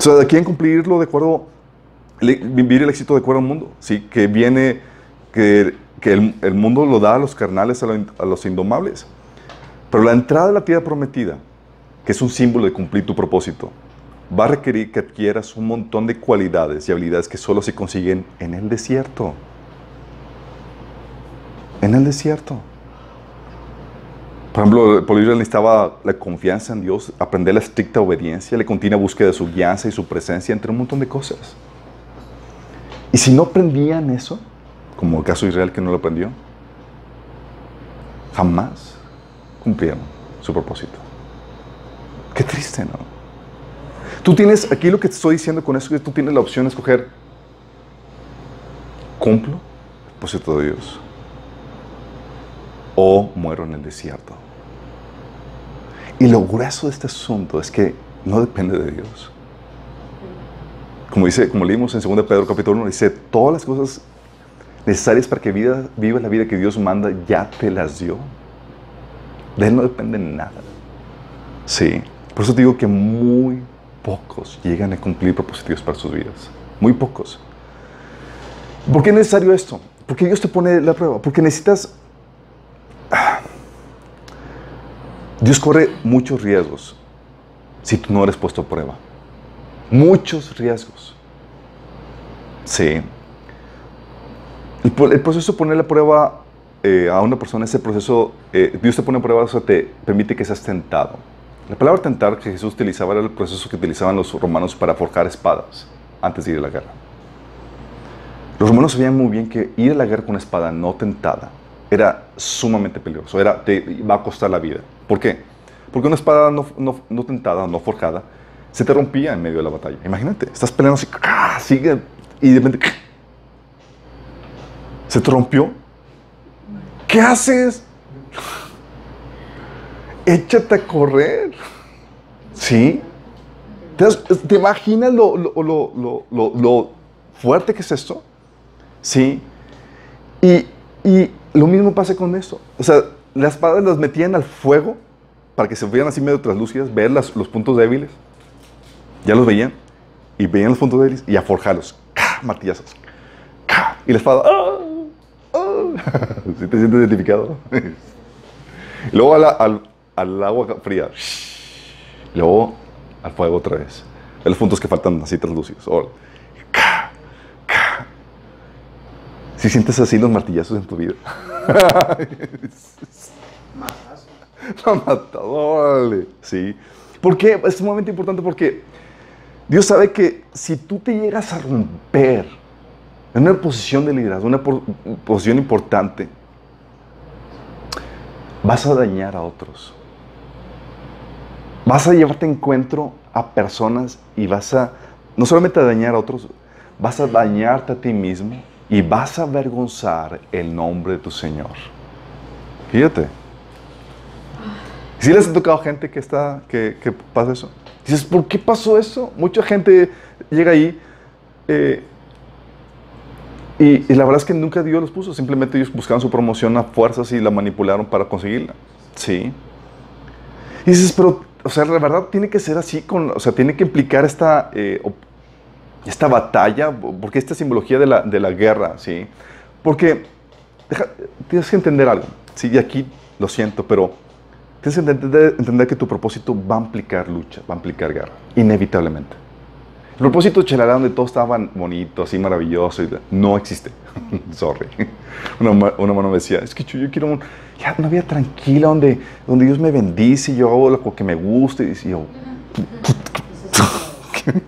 O sea, quieren cumplirlo de acuerdo, vivir el éxito de acuerdo al mundo. Sí, que viene, que, que el, mundo lo da a los carnales, a, los indomables. Pero la entrada de la tierra prometida, que es un símbolo de cumplir tu propósito, va a requerir que adquieras un montón de cualidades y habilidades que solo se consiguen en el desierto. En el desierto. Por ejemplo, el pueblo necesitaba la confianza en Dios, aprender la estricta obediencia, la continua búsqueda de su guianza y su presencia, entre un montón de cosas. Y si no aprendían eso, como el caso de Israel que no lo aprendió, jamás cumplieron su propósito. Qué triste, ¿no? Tú tienes, aquí lo que te estoy diciendo con eso, es que tú tienes la opción de escoger, cumplo el propósito de Dios o muero en el desierto. Y lo grueso de este asunto es que no depende de Dios. Como dice, como leímos en 2 Pedro capítulo 1, dice, todas las cosas necesarias para que vida, vivas la vida que Dios manda, ya te las dio. De Él no depende nada. Sí. Por eso digo que muy pocos llegan a cumplir propósitos para sus vidas. Muy pocos. ¿Por qué es necesario esto? Porque Dios te pone la prueba. Porque necesitas Dios corre muchos riesgos si tú no eres puesto a prueba. Muchos riesgos. Sí. El, proceso de poner la prueba eh, a una persona, ese proceso, eh, Dios te pone a prueba, eso te permite que seas tentado. La palabra tentar que Jesús utilizaba era el proceso que utilizaban los romanos para forjar espadas antes de ir a la guerra. Los romanos sabían muy bien que ir a la guerra con una espada no tentada era sumamente peligroso, era, te va a costar la vida. ¿Por qué? Porque una espada no, no, tentada, no forjada, se te rompía en medio de la batalla. Imagínate, estás peleando así, ¡ah! sigue, y de repente se te rompió. ¿Qué haces? Échate a correr. ¿Sí? ¿Te, imaginas lo, lo, lo, fuerte que es esto? Sí. Y, y lo mismo pasa con esto. O sea, las espadas las metían al fuego para que se vieran así medio translúcidas, ver los puntos débiles. Ya los veían y veían los puntos débiles y a forjarlos. ¡Cá! Martillazos. ¡Cá! Y la espada. ¡Ah! ¡Ah! <laughs> ¿Sí te sientes identificado? <laughs> y luego al, agua fría. Y luego al fuego otra vez. Ve los puntos que faltan así translúcidos. ¡Cá! Si sientes así los martillazos en tu vida. Matador, Sí. ¿Por qué? Es sumamente importante porque Dios sabe que si tú te llegas a romper en una posición de liderazgo, una posición importante, vas a dañar a otros. Vas a llevarte encuentro a personas y vas a, no solamente a dañar a otros, vas a dañarte a ti mismo y vas a avergonzar el nombre de tu Señor. Fíjate. Si les ha tocado gente que, está, que pasa eso? Dices, ¿por qué pasó eso? Mucha gente llega ahí eh, y, la verdad es que nunca Dios los puso, simplemente ellos buscaban su promoción a fuerzas y la manipularon para conseguirla. Sí. Y dices, pero, o sea, la verdad tiene que ser así, con, o sea, tiene que implicar esta, eh, esta batalla, porque esta simbología de la, de la guerra, ¿sí? Porque tienes que entender algo, sí, y aquí lo siento, pero Tienes que entender, que tu propósito va a implicar lucha, va a implicar guerra, inevitablemente. El propósito chelará donde todo estaba bonito, así maravilloso, no existe. <laughs> Sorry. Una, una, mano me decía, es que yo, quiero ya, una vida tranquila donde, donde Dios me bendice y yo hago lo que me guste. Y yo, <laughs>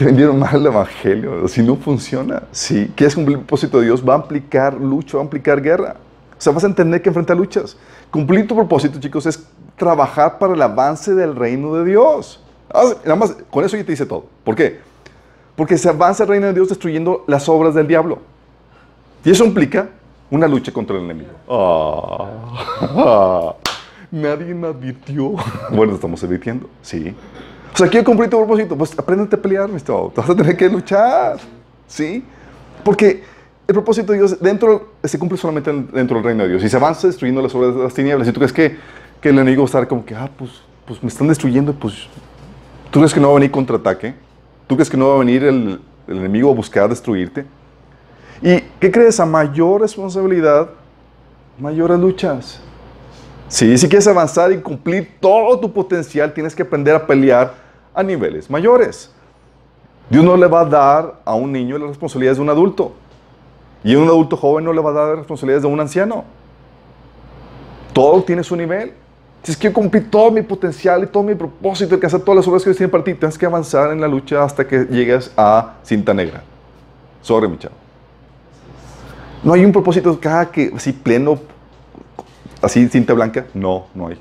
te vendieron mal el evangelio. Si no funciona, si quieres cumplir el propósito de Dios, va a implicar lucha, va a implicar guerra. O sea, vas a entender que enfrenta luchas. Cumplir tu propósito, chicos, es trabajar para el avance del reino de Dios. Ah, nada más, con eso ya te dice todo. ¿Por qué? Porque se avanza el reino de Dios destruyendo las obras del diablo. Y eso implica una lucha contra el enemigo. Ah, <laughs> nadie me advirtió. Bueno, estamos advirtiendo, sí. O sea, quiero cumplir tu propósito. Pues aprende a pelear, mi estimado. Vas a tener que luchar. ¿Sí? Porque el propósito de Dios dentro, se cumple solamente dentro del reino de Dios. Y se avanza destruyendo las obras de las tinieblas. Y tú crees que, que el enemigo va a estar como que, ah, pues, pues me están destruyendo, pues. ¿Tú crees que no va a venir contraataque? ¿Tú crees que no va a venir el, el enemigo a buscar destruirte? ¿Y qué crees? A mayor responsabilidad, mayores luchas. Sí, si quieres avanzar y cumplir todo tu potencial, tienes que aprender a pelear a niveles mayores. Dios no le va a dar a un niño las responsabilidades de un adulto. Y a un adulto joven no le va a dar las responsabilidades de un anciano. Todo tiene su nivel. Si es que cumplir todo mi potencial y todo mi propósito, que hacer todas las obras que Dios tiene para ti, tienes que avanzar en la lucha hasta que llegues a cinta negra. Sorry, mi chavo. No hay un propósito cada que así pleno así cinta blanca, no, no hay.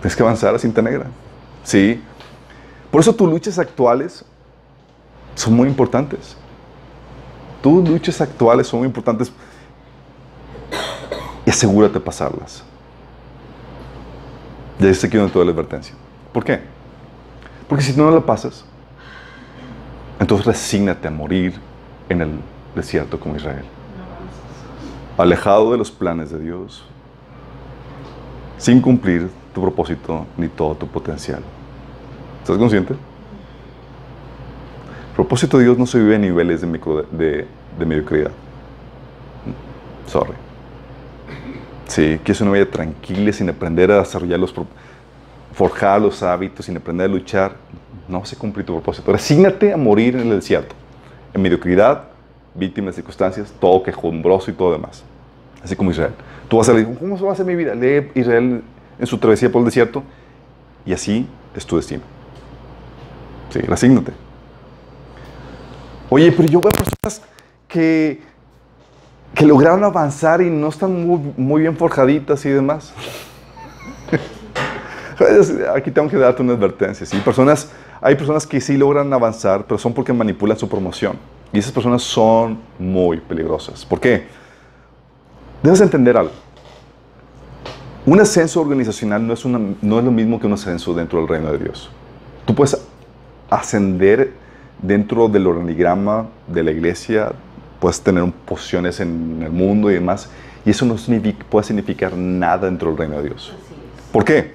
Tienes que avanzar a cinta negra. Sí. Por eso tus luchas actuales son muy importantes. Tus luchas actuales son muy importantes y asegúrate de pasarlas. Ya está aquí donde toda la advertencia. ¿Por qué? Porque si no la pasas, entonces resígnate a morir en el desierto como Israel alejado de los planes de Dios, sin cumplir tu propósito ni todo tu potencial. ¿Estás consciente? El propósito de Dios no se vive a niveles de, mediocridad. Sorry. Sí, que una vida tranquila, sin aprender a desarrollar los, forjar los hábitos, sin aprender a luchar. No se cumple tu propósito. Resígnate a morir en el desierto, en mediocridad, víctima de circunstancias, todo quejumbroso y todo demás. Así como Israel. Tú vas a leer, ¿cómo se va a hacer mi vida? Lee Israel en su travesía por el desierto y así es tu destino. Sí, resígnate. Oye, pero yo veo personas que, que lograron avanzar y no están muy, muy bien forjaditas y demás. <laughs> Aquí tengo que darte una advertencia. ¿sí? Personas, hay personas que sí logran avanzar, pero son porque manipulan su promoción. Y esas personas son muy peligrosas. ¿Por qué? Debes entender algo. Un ascenso organizacional no es, no es lo mismo que un ascenso dentro del reino de Dios. Tú puedes ascender dentro del organigrama de la iglesia, puedes tener posiciones en el mundo y demás, y eso no puede significar nada dentro del reino de Dios. ¿Por qué?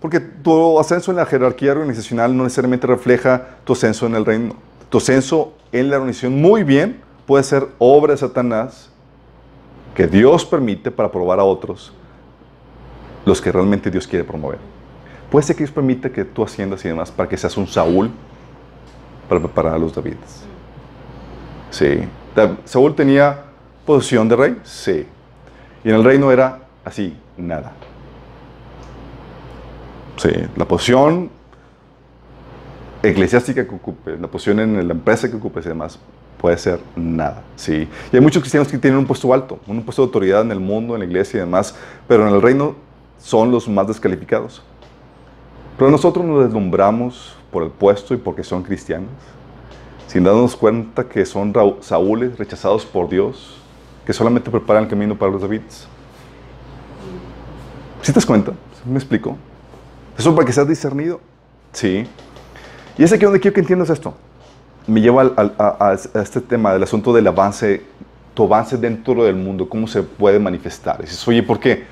Porque tu ascenso en la jerarquía organizacional no necesariamente refleja tu ascenso en el reino. Tu ascenso en la organización muy bien puede ser obra de Satanás que Dios permite para probar a otros los que realmente Dios quiere promover. Puede ser que Dios permita que tú asciendas y demás para que seas un Saúl para preparar a los Davides. Sí. Saúl tenía posición de rey, sí. Y en el reino era así, nada. Sí, la posición eclesiástica que ocupe, la posición en la empresa que ocupe y demás, puede ser nada. Sí. Y hay muchos cristianos que tienen un puesto alto, un puesto de autoridad en el mundo, en la iglesia y demás, pero en el reino son los más descalificados. Pero nosotros nos deslumbramos por el puesto y porque son cristianos, sin darnos cuenta que son Saúles rechazados por Dios, que solamente preparan el camino para los Davids. ¿Sí te das cuenta? ¿Me explico? Eso para que seas discernido. Sí. Y es aquí donde quiero que entiendas esto. Me lleva a, este tema del asunto del avance, tu avance dentro del mundo, cómo se puede manifestar. Y dices, oye, ¿por qué?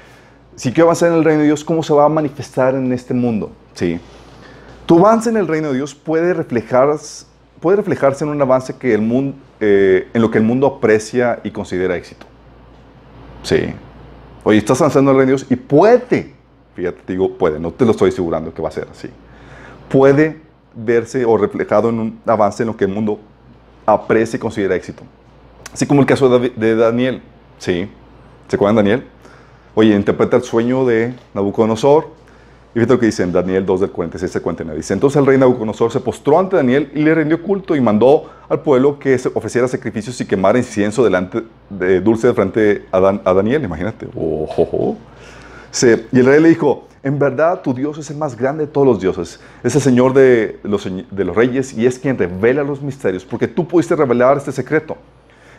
Si quiero avanzar en el reino de Dios, ¿cómo se va a manifestar en este mundo? Sí. Tu avance en el reino de Dios puede, reflejarse, puede reflejarse en un avance que el mundo, eh, en lo que el mundo aprecia y considera éxito. Sí. Oye, estás avanzando en el reino de Dios y puede, fíjate, te digo puede, no te lo estoy asegurando que va a ser así. Puede verse o reflejado en un avance en lo que el mundo aprecia y considera éxito. Así como el caso de Daniel. Sí. ¿Se acuerdan Daniel? Oye, interpreta el sueño de Nabucodonosor. Y fíjate lo que dice en Daniel 2 del 46 al 49. Dice, entonces el rey Nabucodonosor se postró ante Daniel y le rindió culto y mandó al pueblo que ofreciera sacrificios y quemara incienso delante de dulce de frente a, Daniel. Imagínate. Oh, y el rey le dijo, en verdad tu Dios es el más grande de todos los dioses. Es el Señor de los, reyes y es quien revela los misterios, porque tú pudiste revelar este secreto.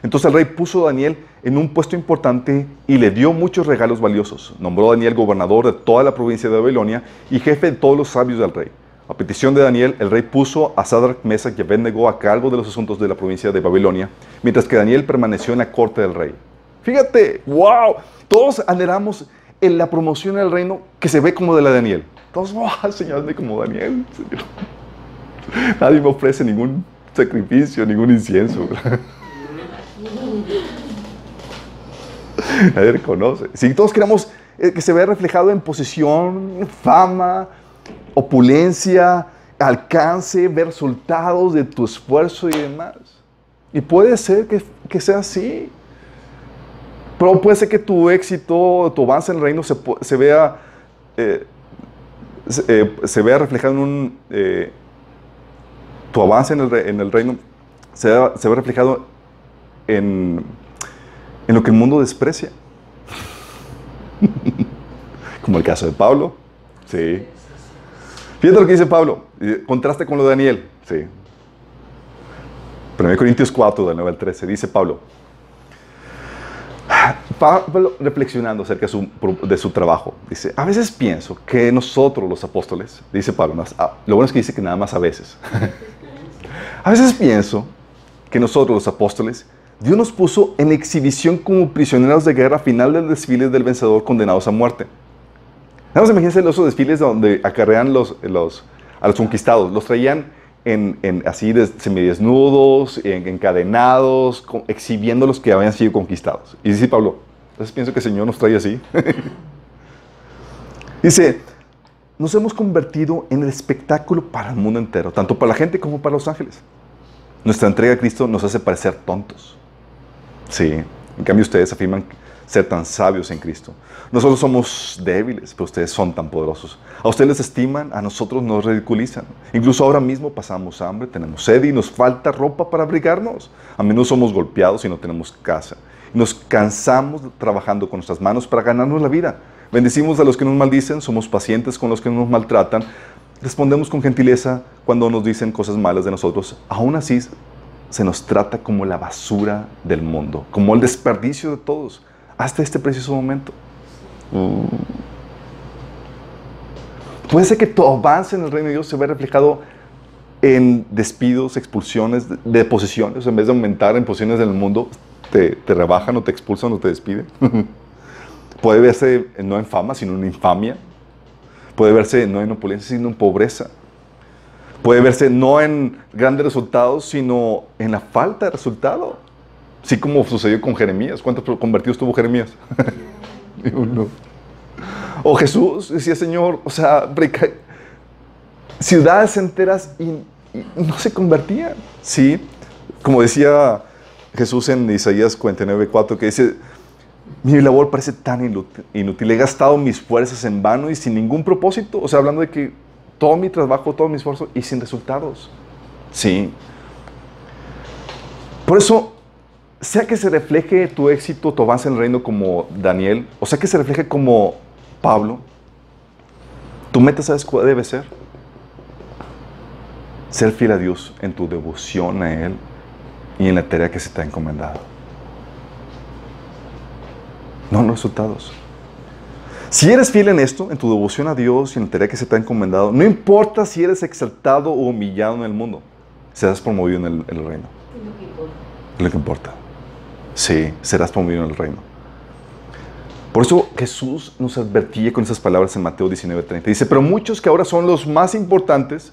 Entonces el rey puso a Daniel en un puesto importante y le dio muchos regalos valiosos. Nombró a Daniel gobernador de toda la provincia de Babilonia y jefe de todos los sabios del rey. A petición de Daniel, el rey puso a Sadrach, Mesach y Abednego a cargo de los asuntos de la provincia de Babilonia, mientras que Daniel permaneció en la corte del rey. Fíjate, wow, todos anhelamos en la promoción del reino que se ve como de la de Daniel. Todos, wow, Señor, de como Daniel, Señor. Nadie me ofrece ningún sacrificio, ningún incienso. <laughs> Nadie reconoce. Si todos queremos eh, que se vea reflejado en posición, fama, opulencia, alcance, ver resultados de tu esfuerzo y demás. Y puede ser que, que sea así. Pero puede ser que tu éxito, tu avance en el reino se, vea, eh, eh, se, vea reflejado en un... tu avance en el, en reino se, se ve reflejado en, lo que el mundo desprecia. <laughs> Como el caso de Pablo. Sí. Fíjate lo que dice Pablo. Contraste con lo de Daniel. Sí. 1 Corintios 4, del 9 al 13, dice Pablo. Pablo reflexionando acerca de su, trabajo, dice, a veces pienso que nosotros los apóstoles, dice Pablo, ah, lo bueno es que dice que nada más a veces, <laughs> a veces pienso que nosotros los apóstoles Dios nos puso en exhibición como prisioneros de guerra final del desfile del vencedor condenados a muerte. Nada más imagínense los desfiles donde acarrean los, los, a los conquistados. Los traían en, en así de, semidesnudos, en, encadenados, exhibiendo los que habían sido conquistados. Y dice Pablo, entonces pienso que el Señor nos trae así. <laughs> dice, nos hemos convertido en el espectáculo para el mundo entero, tanto para la gente como para los ángeles. Nuestra entrega a Cristo nos hace parecer tontos. Sí, en cambio ustedes afirman ser tan sabios en Cristo. Nosotros somos débiles, pero ustedes son tan poderosos. A ustedes les estiman, a nosotros nos ridiculizan. Incluso ahora mismo pasamos hambre, tenemos sed y nos falta ropa para abrigarnos. A menudo somos golpeados y no tenemos casa. Nos cansamos trabajando con nuestras manos para ganarnos la vida. Bendecimos a los que nos maldicen, somos pacientes con los que nos maltratan. Respondemos con gentileza cuando nos dicen cosas malas de nosotros. Aún así, se nos trata como la basura del mundo, como el desperdicio de todos, hasta este preciso momento. Mm. Puede ser que tu avance en el reino de Dios se vea reflejado en despidos, expulsiones, de posiciones. En vez de aumentar en posiciones del mundo, te, te rebajan o te expulsan o te despiden. <laughs> Puede verse no en fama, sino en infamia. Puede verse no en opulencia, sino en pobreza. Puede verse no en grandes resultados, sino en la falta de resultado. Así como sucedió con Jeremías. ¿Cuántos convertidos tuvo Jeremías? <laughs> O Jesús decía, Señor, o sea, ciudades enteras y no se convertían, ¿sí? Como decía Jesús en Isaías 49.4, que dice, mi labor parece tan inútil, he gastado mis fuerzas en vano y sin ningún propósito, o sea, hablando de que todo mi trabajo, todo mi esfuerzo y sin resultados, ¿sí? Por eso, sea que se refleje tu éxito, tu avance en el reino como Daniel, o sea que se refleje como Pablo, tu meta, ¿sabes cuál debe ser? Ser fiel a Dios en tu devoción a Él y en la tarea que se te ha encomendado. No los resultados. Si eres fiel en esto, en tu devoción a Dios y en la tarea que se te ha encomendado, no importa si eres exaltado o humillado en el mundo, serás promovido en el, reino. Es lo que importa. Sí, serás promovido en el reino. Por eso Jesús nos advertía con esas palabras en Mateo 19:30. Dice, pero muchos que ahora son los más importantes,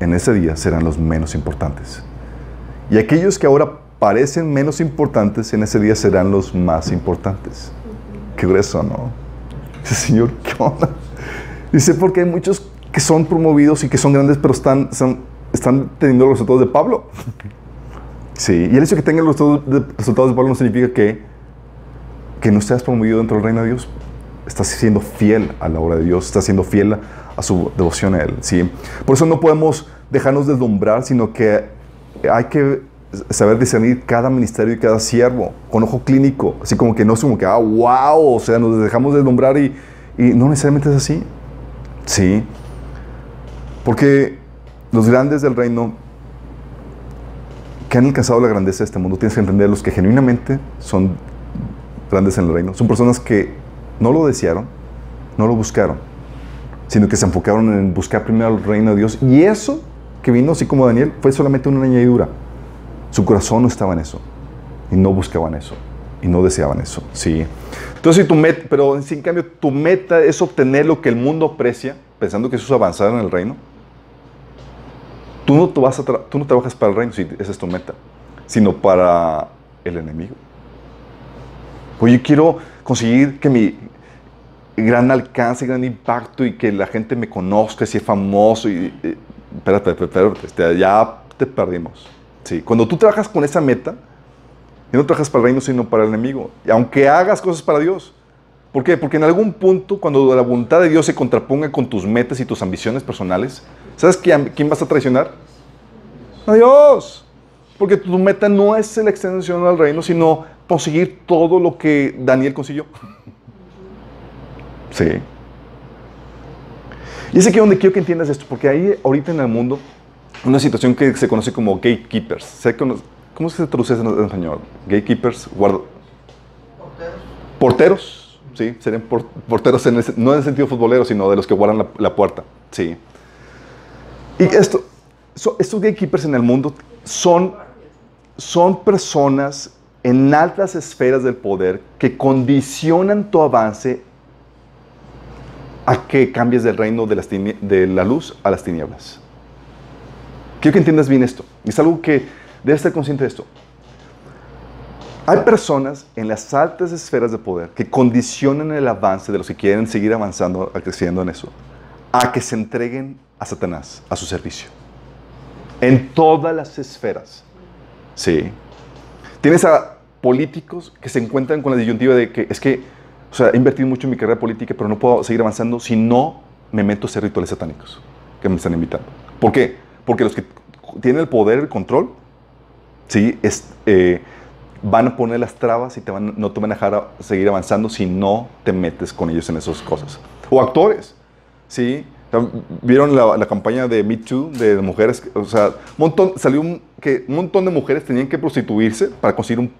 en ese día serán los menos importantes. Y aquellos que ahora parecen menos importantes, en ese día serán los más importantes. Qué grueso, ¿no? Dice, Señor, ¿qué onda? Dice, porque hay muchos que son promovidos y que son grandes, pero están, están teniendo los resultados de Pablo. Sí, y el hecho de que tengan los resultados de Pablo no significa que, que no seas promovido dentro del reino de Dios. Estás siendo fiel a la obra de Dios, estás siendo fiel a su devoción a Él. ¿sí? Por eso no podemos dejarnos deslumbrar, sino que hay que saber discernir cada ministerio y cada siervo con ojo clínico. Así como que no es como que, ah, wow, o sea, nos dejamos deslumbrar y, y no necesariamente es así. Sí. Porque los grandes del reino que han alcanzado la grandeza de este mundo, tienes que entender los que genuinamente son grandes en el reino. Son personas que no lo desearon, no lo buscaron, sino que se enfocaron en buscar primero el reino de Dios. Y eso que vino, así como Daniel, fue solamente una añadidura. Su corazón no estaba en eso. Y no buscaban eso. Y no deseaban eso. Sí. Entonces, si tu meta, pero en cambio, tu meta es obtener lo que el mundo aprecia, pensando que eso es avanzar en el reino. Tú no, te vas a tú no trabajas para el reino, si esa es tu meta, sino para el enemigo. Pues yo quiero conseguir que mi, gran alcance, gran impacto y que la gente me conozca, si es famoso. Y, espérate, espérate, este, ya te perdimos. Sí, cuando tú trabajas con esa meta, y no trabajas para el reino, sino para el enemigo. Y aunque hagas cosas para Dios. ¿Por qué? Porque en algún punto, cuando la voluntad de Dios se contraponga con tus metas y tus ambiciones personales, ¿sabes quién, quién vas a traicionar? A Dios. Porque tu meta no es la extensión al reino, sino conseguir todo lo que Daniel consiguió. <laughs> Sí. Y es aquí donde quiero que entiendas esto, porque hay ahorita en el mundo una situación que se conoce como gatekeepers. ¿Cómo se traduce en español? Gatekeepers, guardo. Porteros. Porteros, sí, serían porteros no en el sentido futbolero, sino de los que guardan la, puerta. Sí. Y esto, estos gatekeepers en el mundo son, son personas en altas esferas del poder que condicionan tu avance a que cambies del reino de la luz a las tinieblas. Quiero que entiendas bien esto. Es algo que debes estar consciente de esto. Hay personas en las altas esferas de poder que condicionan el avance de los que quieren seguir avanzando, creciendo en eso, a que se entreguen a Satanás, a su servicio. En todas las esferas. Sí. Tienes a políticos que se encuentran con la disyuntiva de que es que o sea, he invertido mucho en mi carrera política, pero no puedo seguir avanzando si no me meto a hacer rituales satánicos que me están invitando. ¿Por qué? Porque los que tienen el poder, el control, ¿sí? Es, eh, van a poner las trabas y te van, no te van a dejar seguir avanzando si no te metes con ellos en esas cosas. O actores, ¿sí? ¿Vieron la, campaña de Me Too de mujeres? O sea, montón, salió un, que un montón de mujeres tenían que prostituirse para conseguir un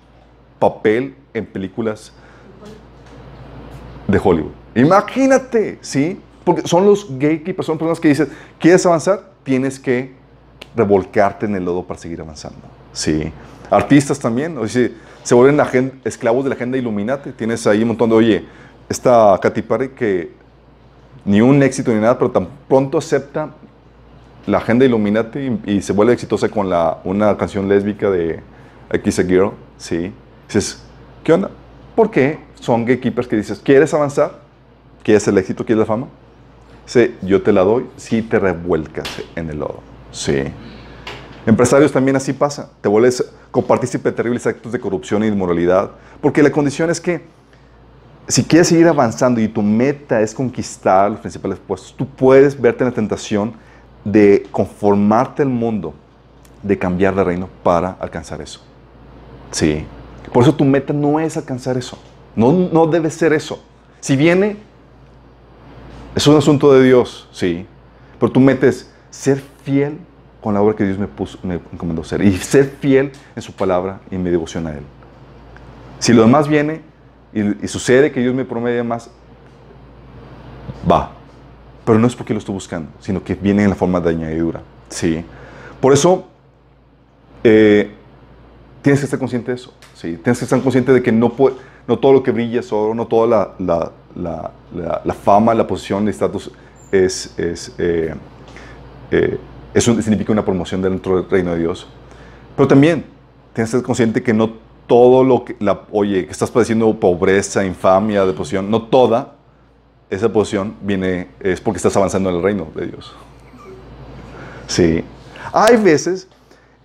papel en películas de Hollywood. Imagínate, ¿sí? Porque son los gatekeepers, son personas que dicen, ¿quieres avanzar? Tienes que revolcarte en el lodo para seguir avanzando. Sí. Artistas también, o sea, se vuelven esclavos de la agenda Illuminati. Tienes ahí un montón de, oye, esta Katy Perry que ni un éxito ni nada, pero tan pronto acepta la agenda Illuminati y, se vuelve exitosa con la, una canción lésbica de X a Girl. Sí. Dices, ¿qué onda? ¿Por qué? son gatekeepers que dices, ¿quieres avanzar? ¿Quieres el éxito? ¿Quieres la fama? Sí, yo te la doy si te revuelcas en el lodo. Sí. Empresarios también así pasa. Te vuelves copartícipe de terribles actos de corrupción y inmoralidad. Porque la condición es que si quieres seguir avanzando y tu meta es conquistar los principales puestos, tú puedes verte en la tentación de conformarte al mundo, de cambiar de reino para alcanzar eso. Sí. Por eso tu meta no es alcanzar eso. No, no debe ser eso. Si viene, es un asunto de Dios, sí. Pero tu meta es ser fiel con la obra que Dios me, puso, me encomendó ser y ser fiel en su palabra y en mi devoción a Él. Si lo demás viene, y, sucede que Dios me promedia más, va. Pero no es porque lo estoy buscando, sino que viene en la forma de añadidura. Sí. Por eso, eh, tienes que estar consciente de eso. ¿sí? Tienes que estar consciente de que no, no todo lo que brilla es oro, no toda la, la, la, la fama, la posición, el estatus es, es eh, eh, eso significa una promoción dentro del reino de Dios. Pero también tienes que estar consciente que no todo lo que, la, oye, que estás padeciendo pobreza, infamia, deposición, no toda esa posición viene, es porque estás avanzando en el reino de Dios. Sí. Hay veces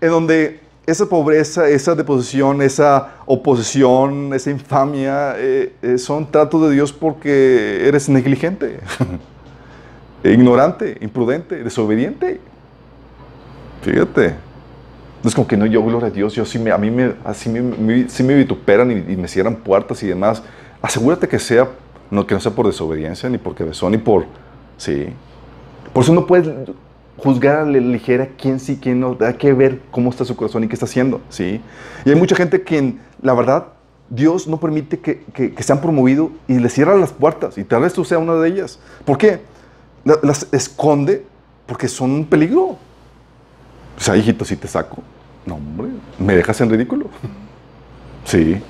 en donde esa pobreza, esa deposición, esa oposición, esa infamia, eh, eh, son tratos de Dios porque eres negligente, <laughs> ignorante, imprudente, desobediente. Fíjate. Es como que no, yo, gloria a Dios, yo sí me, a mí me, así me, sí me vituperan y, me cierran puertas y demás. Asegúrate que sea, no, que no sea por desobediencia, ni porque besó, ni por, sí. Por eso no puedes juzgar a la ligera quién sí, quién no. Hay que ver cómo está su corazón y qué está haciendo, sí. Y hay mucha gente que, la verdad, Dios no permite que, que, que sean promovidos y les cierran las puertas. Y tal vez tú seas una de ellas. ¿Por qué? Las esconde porque son un peligro. O sea, hijito, si te saco. No, hombre, me dejas en ridículo. Sí.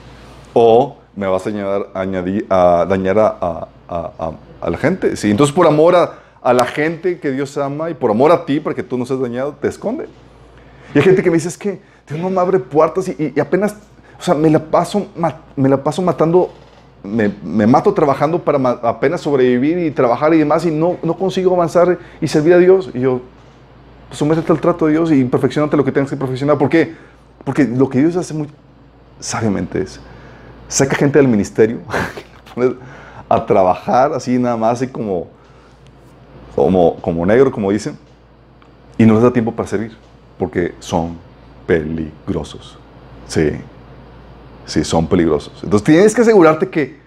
O me vas a añadir, añadir a dañar a, a, a, la gente. Sí. Entonces, por amor a, la gente que Dios ama y por amor a ti, para que tú no seas dañado, te esconde. Y hay gente que me dice, es que Dios no me abre puertas y, apenas, o sea, me la paso, me la paso matando, me, me, mato trabajando para apenas sobrevivir y trabajar y demás y no, no consigo avanzar y servir a Dios. Y yo, sométete al trato de Dios y perfeccionate lo que tengas que perfeccionar. ¿Por qué? Porque lo que Dios hace muy sabiamente es, saca gente del ministerio <laughs> a trabajar así nada más, así como, como, como negro, como dicen, y no les da tiempo para servir, porque son peligrosos. Sí, sí, son peligrosos. Entonces tienes que asegurarte que,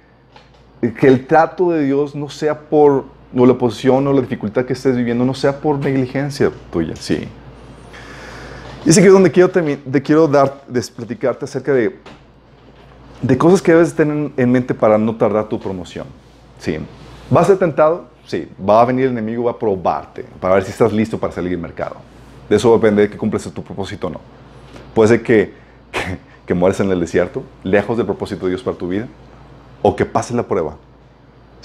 que el trato de Dios no sea por o la oposición o la dificultad que estés viviendo no sea por negligencia tuya, sí. Y es aquí donde quiero, te quiero dar, platicarte acerca de, de cosas que debes tener en mente para no tardar tu promoción. Sí. ¿Vas a ser tentado? Sí. Va a venir el enemigo, va a probarte para ver si estás listo para salir al mercado. De eso depende de que cumples tu propósito o no. Puede ser que, <laughs> que, que mueres en el desierto, lejos del propósito de Dios para tu vida, o que pases la prueba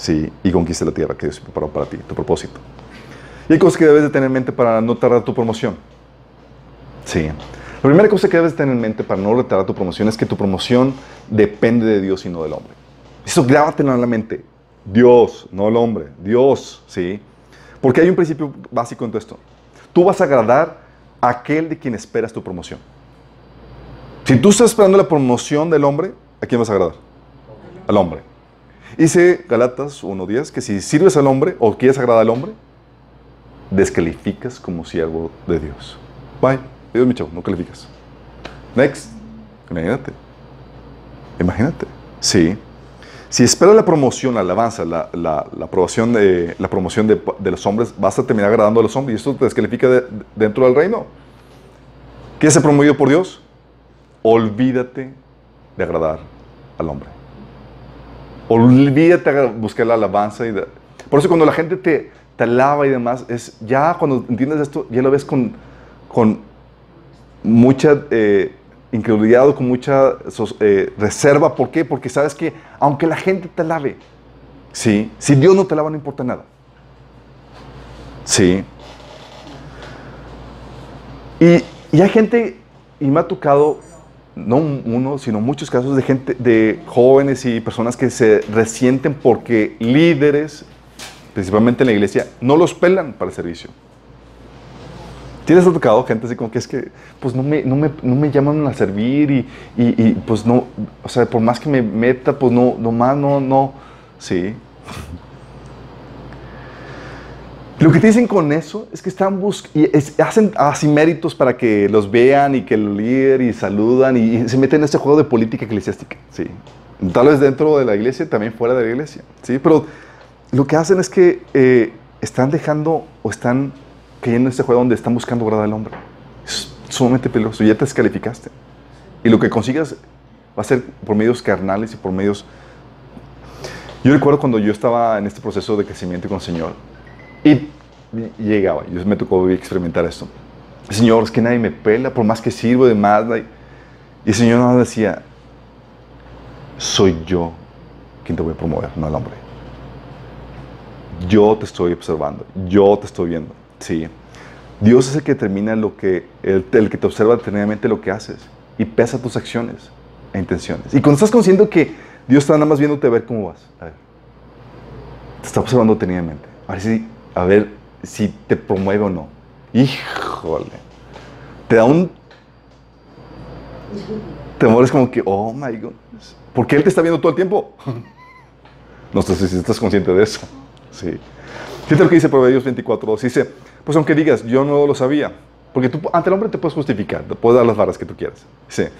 sí, y conquiste la tierra que Dios preparó para ti, tu propósito. Y hay cosas que debes de tener en mente para no tardar tu promoción. Sí. La primera cosa que debes tener en mente para no retardar tu promoción es que tu promoción depende de Dios y no del hombre. Eso grábatelo en la mente. Dios, no el hombre. Dios, ¿sí? Porque hay un principio básico en todo esto. Tú vas a agradar a aquel de quien esperas tu promoción. Si tú estás esperando la promoción del hombre, ¿a quién vas a agradar? Al hombre. Dice Galatas 1.10 que si sirves al hombre o quieres agradar al hombre, descalificas como siervo de Dios. Bye. Dios mi chavo, no calificas. Next. Imagínate. Imagínate. Sí. Si esperas la promoción, la alabanza, la, la, la aprobación de, la promoción de, los hombres, vas a terminar agradando a los hombres y esto te descalifica dentro del reino. ¿Quieres ser promovido por Dios? Olvídate de agradar al hombre. Olvídate buscar la alabanza. Y Por eso cuando la gente te, te, alaba y demás, es ya cuando entiendes esto, ya lo ves con, con mucha eh, incredulidad o con mucha eh, reserva. ¿Por qué? Porque sabes que aunque la gente te alabe, ¿sí? si Dios no te alaba no importa nada. Sí. Y, y hay gente, y me ha tocado no uno, sino muchos casos de gente, de jóvenes y personas que se resienten porque líderes, principalmente en la iglesia, no los pelan para el servicio. ¿Tienes tocado gente así como que es que, pues no me, no me, no me llaman a servir y, y, y, pues no, o sea, por más que me meta, pues no, nomás no, no, sí. Lo que te dicen con eso es que están buscando, hacen así méritos para que los vean y que el líder y saludan y, y, se meten en este juego de política eclesiástica, sí. Tal vez dentro de la iglesia, también fuera de la iglesia, sí. Pero lo que hacen es que eh, están dejando o están cayendo en este juego donde están buscando agradar al hombre. Es sumamente peligroso. Ya te descalificaste. Y lo que consigas va a ser por medios carnales y por medios... Yo recuerdo cuando yo estaba en este proceso de crecimiento con el Señor y llegaba, yo me tocó experimentar esto. Señor, es que nadie me pela, por más que sirvo de más. Y el Señor nos decía, soy yo quien te voy a promover, no el hombre. Yo te estoy observando, yo te estoy viendo. Sí. Dios es el que determina lo que, el, el, que te observa detenidamente lo que haces y pesa tus acciones e intenciones. Y cuando estás consciente que Dios está nada más viéndote a ver cómo vas, a ver, te está observando detenidamente, a ver si, a ver si te promueve o no. Híjole, te da un temor, es como que, oh my God, porque Él te está viendo todo el tiempo. <laughs> No sé si estás consciente de eso. Sí. Fíjate lo que dice Proverbios 24, Dice, pues aunque digas, yo no lo sabía. Porque tú ante el hombre te puedes justificar, te puedes dar las barras que tú quieras. Dice,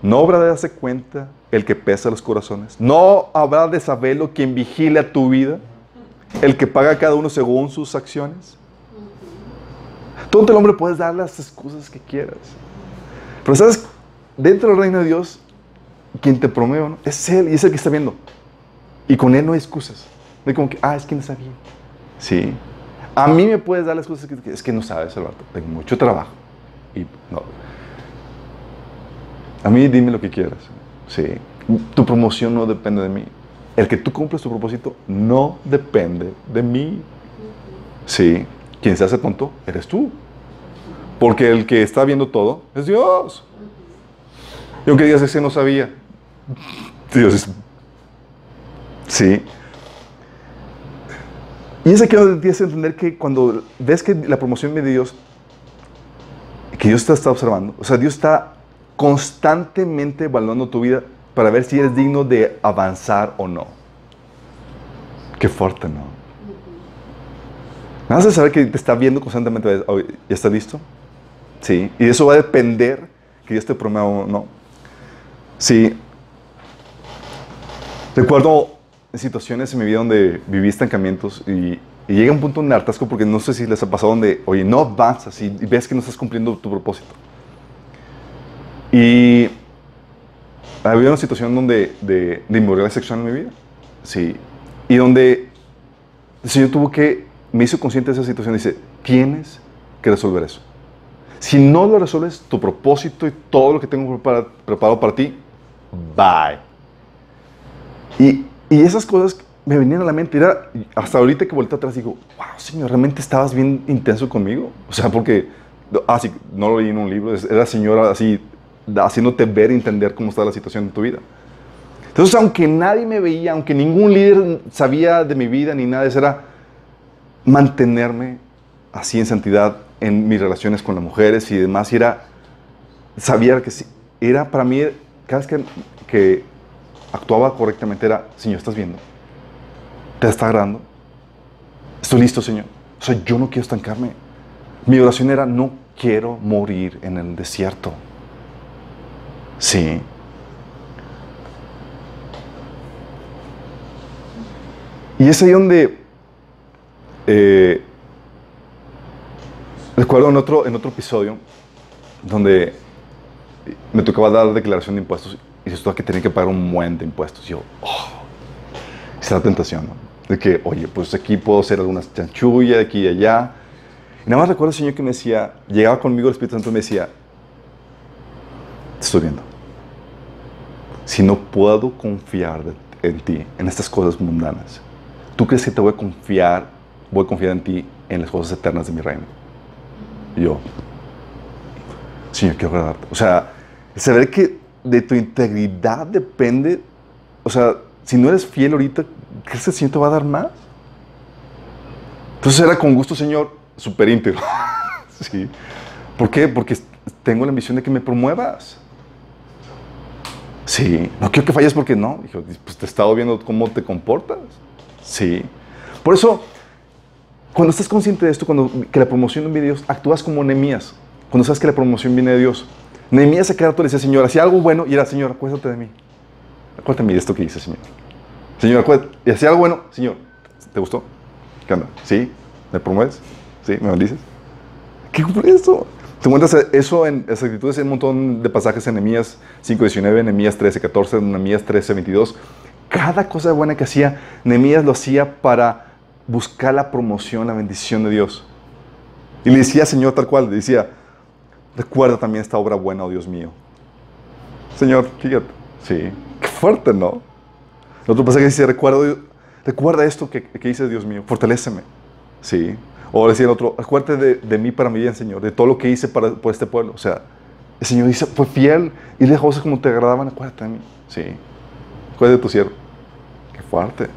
no habrá de darse cuenta el que pesa los corazones. No habrá de saberlo quien vigila tu vida. El que paga cada uno según sus acciones. Tú el hombre puedes dar las excusas que quieras. Pero sabes, dentro del reino de Dios, quien te promueve ¿no? es Él y es el que está viendo. Y con Él no hay excusas. No hay como que, ah, es que no sabía. Sí. A mí me puedes dar las cosas que es que no sabes, Alberto. Tengo mucho trabajo. Y no. A mí dime lo que quieras. Sí. Tu promoción no depende de mí. El que tú cumples tu propósito no depende de mí. Sí. Quien se hace tonto eres tú. Porque el que está viendo todo es Dios. Y aunque digas que no sabía, Dios es. Sí. Y es aquí donde tienes que entender que cuando ves que la promoción de Dios, que Dios te está observando, o sea, Dios está constantemente evaluando tu vida para ver si eres digno de avanzar o no. Qué fuerte, ¿no? Nada más de saber que te está viendo constantemente, ¿ya está listo? Sí, y eso va a depender que Dios te promueva o no. Sí. Recuerdo situaciones en mi vida donde viví estancamientos y, y llega un punto en hartasco porque no sé si les ha pasado donde, oye, no avanzas y ves que no estás cumpliendo tu propósito. Y había una situación donde de, de inmoralidad sexual en mi vida. Sí. Y donde el Señor tuvo que, me hizo consciente de esa situación dice, tienes que resolver eso. Si no lo resuelves, tu propósito y todo lo que tengo preparado, preparado para ti, bye. Y y esas cosas me venían a la mente. Era, hasta ahorita que volteé atrás digo, wow, Señor, realmente estabas bien intenso conmigo. O sea, porque, ah, sí, no lo leí en un libro, era Señora así, haciéndote ver y entender cómo estaba la situación en tu vida. Entonces, aunque nadie me veía, aunque ningún líder sabía de mi vida ni nada, eso era mantenerme así en santidad en mis relaciones con las mujeres y demás. Y era, sabía que sí, era para mí, cada vez que, que actuaba correctamente era, Señor, ¿estás viendo? ¿Te está agradando? Estoy listo, Señor. O sea, yo no quiero estancarme. Mi oración era, no quiero morir en el desierto. Sí. Y es ahí donde eh, recuerdo en otro, en otro episodio donde me tocaba dar declaración de impuestos y dices tú que tenía que pagar un buen de impuestos. Yo, oh, esa tentación, ¿no? De que, oye, pues aquí puedo hacer algunas chanchullas aquí y allá. Y nada más recuerdo el Señor que me decía, llegaba conmigo el Espíritu Santo y me decía, te estoy viendo. Si no puedo confiar en ti, en estas cosas mundanas, ¿tú crees que te voy a confiar, voy a confiar en ti en las cosas eternas de mi reino? Yo, Señor, quiero agradarte. O sea, saber que de tu integridad depende, o sea, si no eres fiel ahorita, ¿qué se siente va a dar más? Entonces era con gusto, Señor, súper íntegro. <laughs> sí. ¿Por qué? Porque tengo la ambición de que me promuevas. Sí, no quiero que falles porque no. Dijo, pues te he estado viendo cómo te comportas. Sí. Por eso, cuando estás consciente de esto, cuando que la promoción viene de Dios, actúas como Nehemías. Cuando sabes que la promoción viene de Dios. Nehemías se queda todo y decía, Señor, hacía algo bueno y era, Señor, acuérdate de mí. Acuérdate de mí esto que hice, Señor. Señor, acuérdate. Y hacía algo bueno, Señor, ¿te gustó? ¿Qué onda? ¿Sí? ¿Me promueves? ¿Sí? ¿Me bendices? ¿Qué es eso? Te encuentras eso en esas actitudes en un montón de pasajes en Nehemías 5.19, Nehemías 13.14, Nehemías 13.22. Cada cosa buena que hacía, Nehemías lo hacía para buscar la promoción, la bendición de Dios. Y le decía, Señor, tal cual, le decía, recuerda también esta obra buena, oh Dios mío. Señor, fíjate, sí, qué fuerte, ¿no? El otro pasaje dice, recuerda, recuerda esto que, que dice Dios mío, fortaléceme. Sí, o decía el otro, acuérdate de, de, mí para mi bien, Señor, de todo lo que hice para, por este pueblo. O sea, el Señor dice, fue fiel y dejó cosas como te agradaban, acuérdate de mí. Sí, acuérdate de tu siervo. Qué fuerte.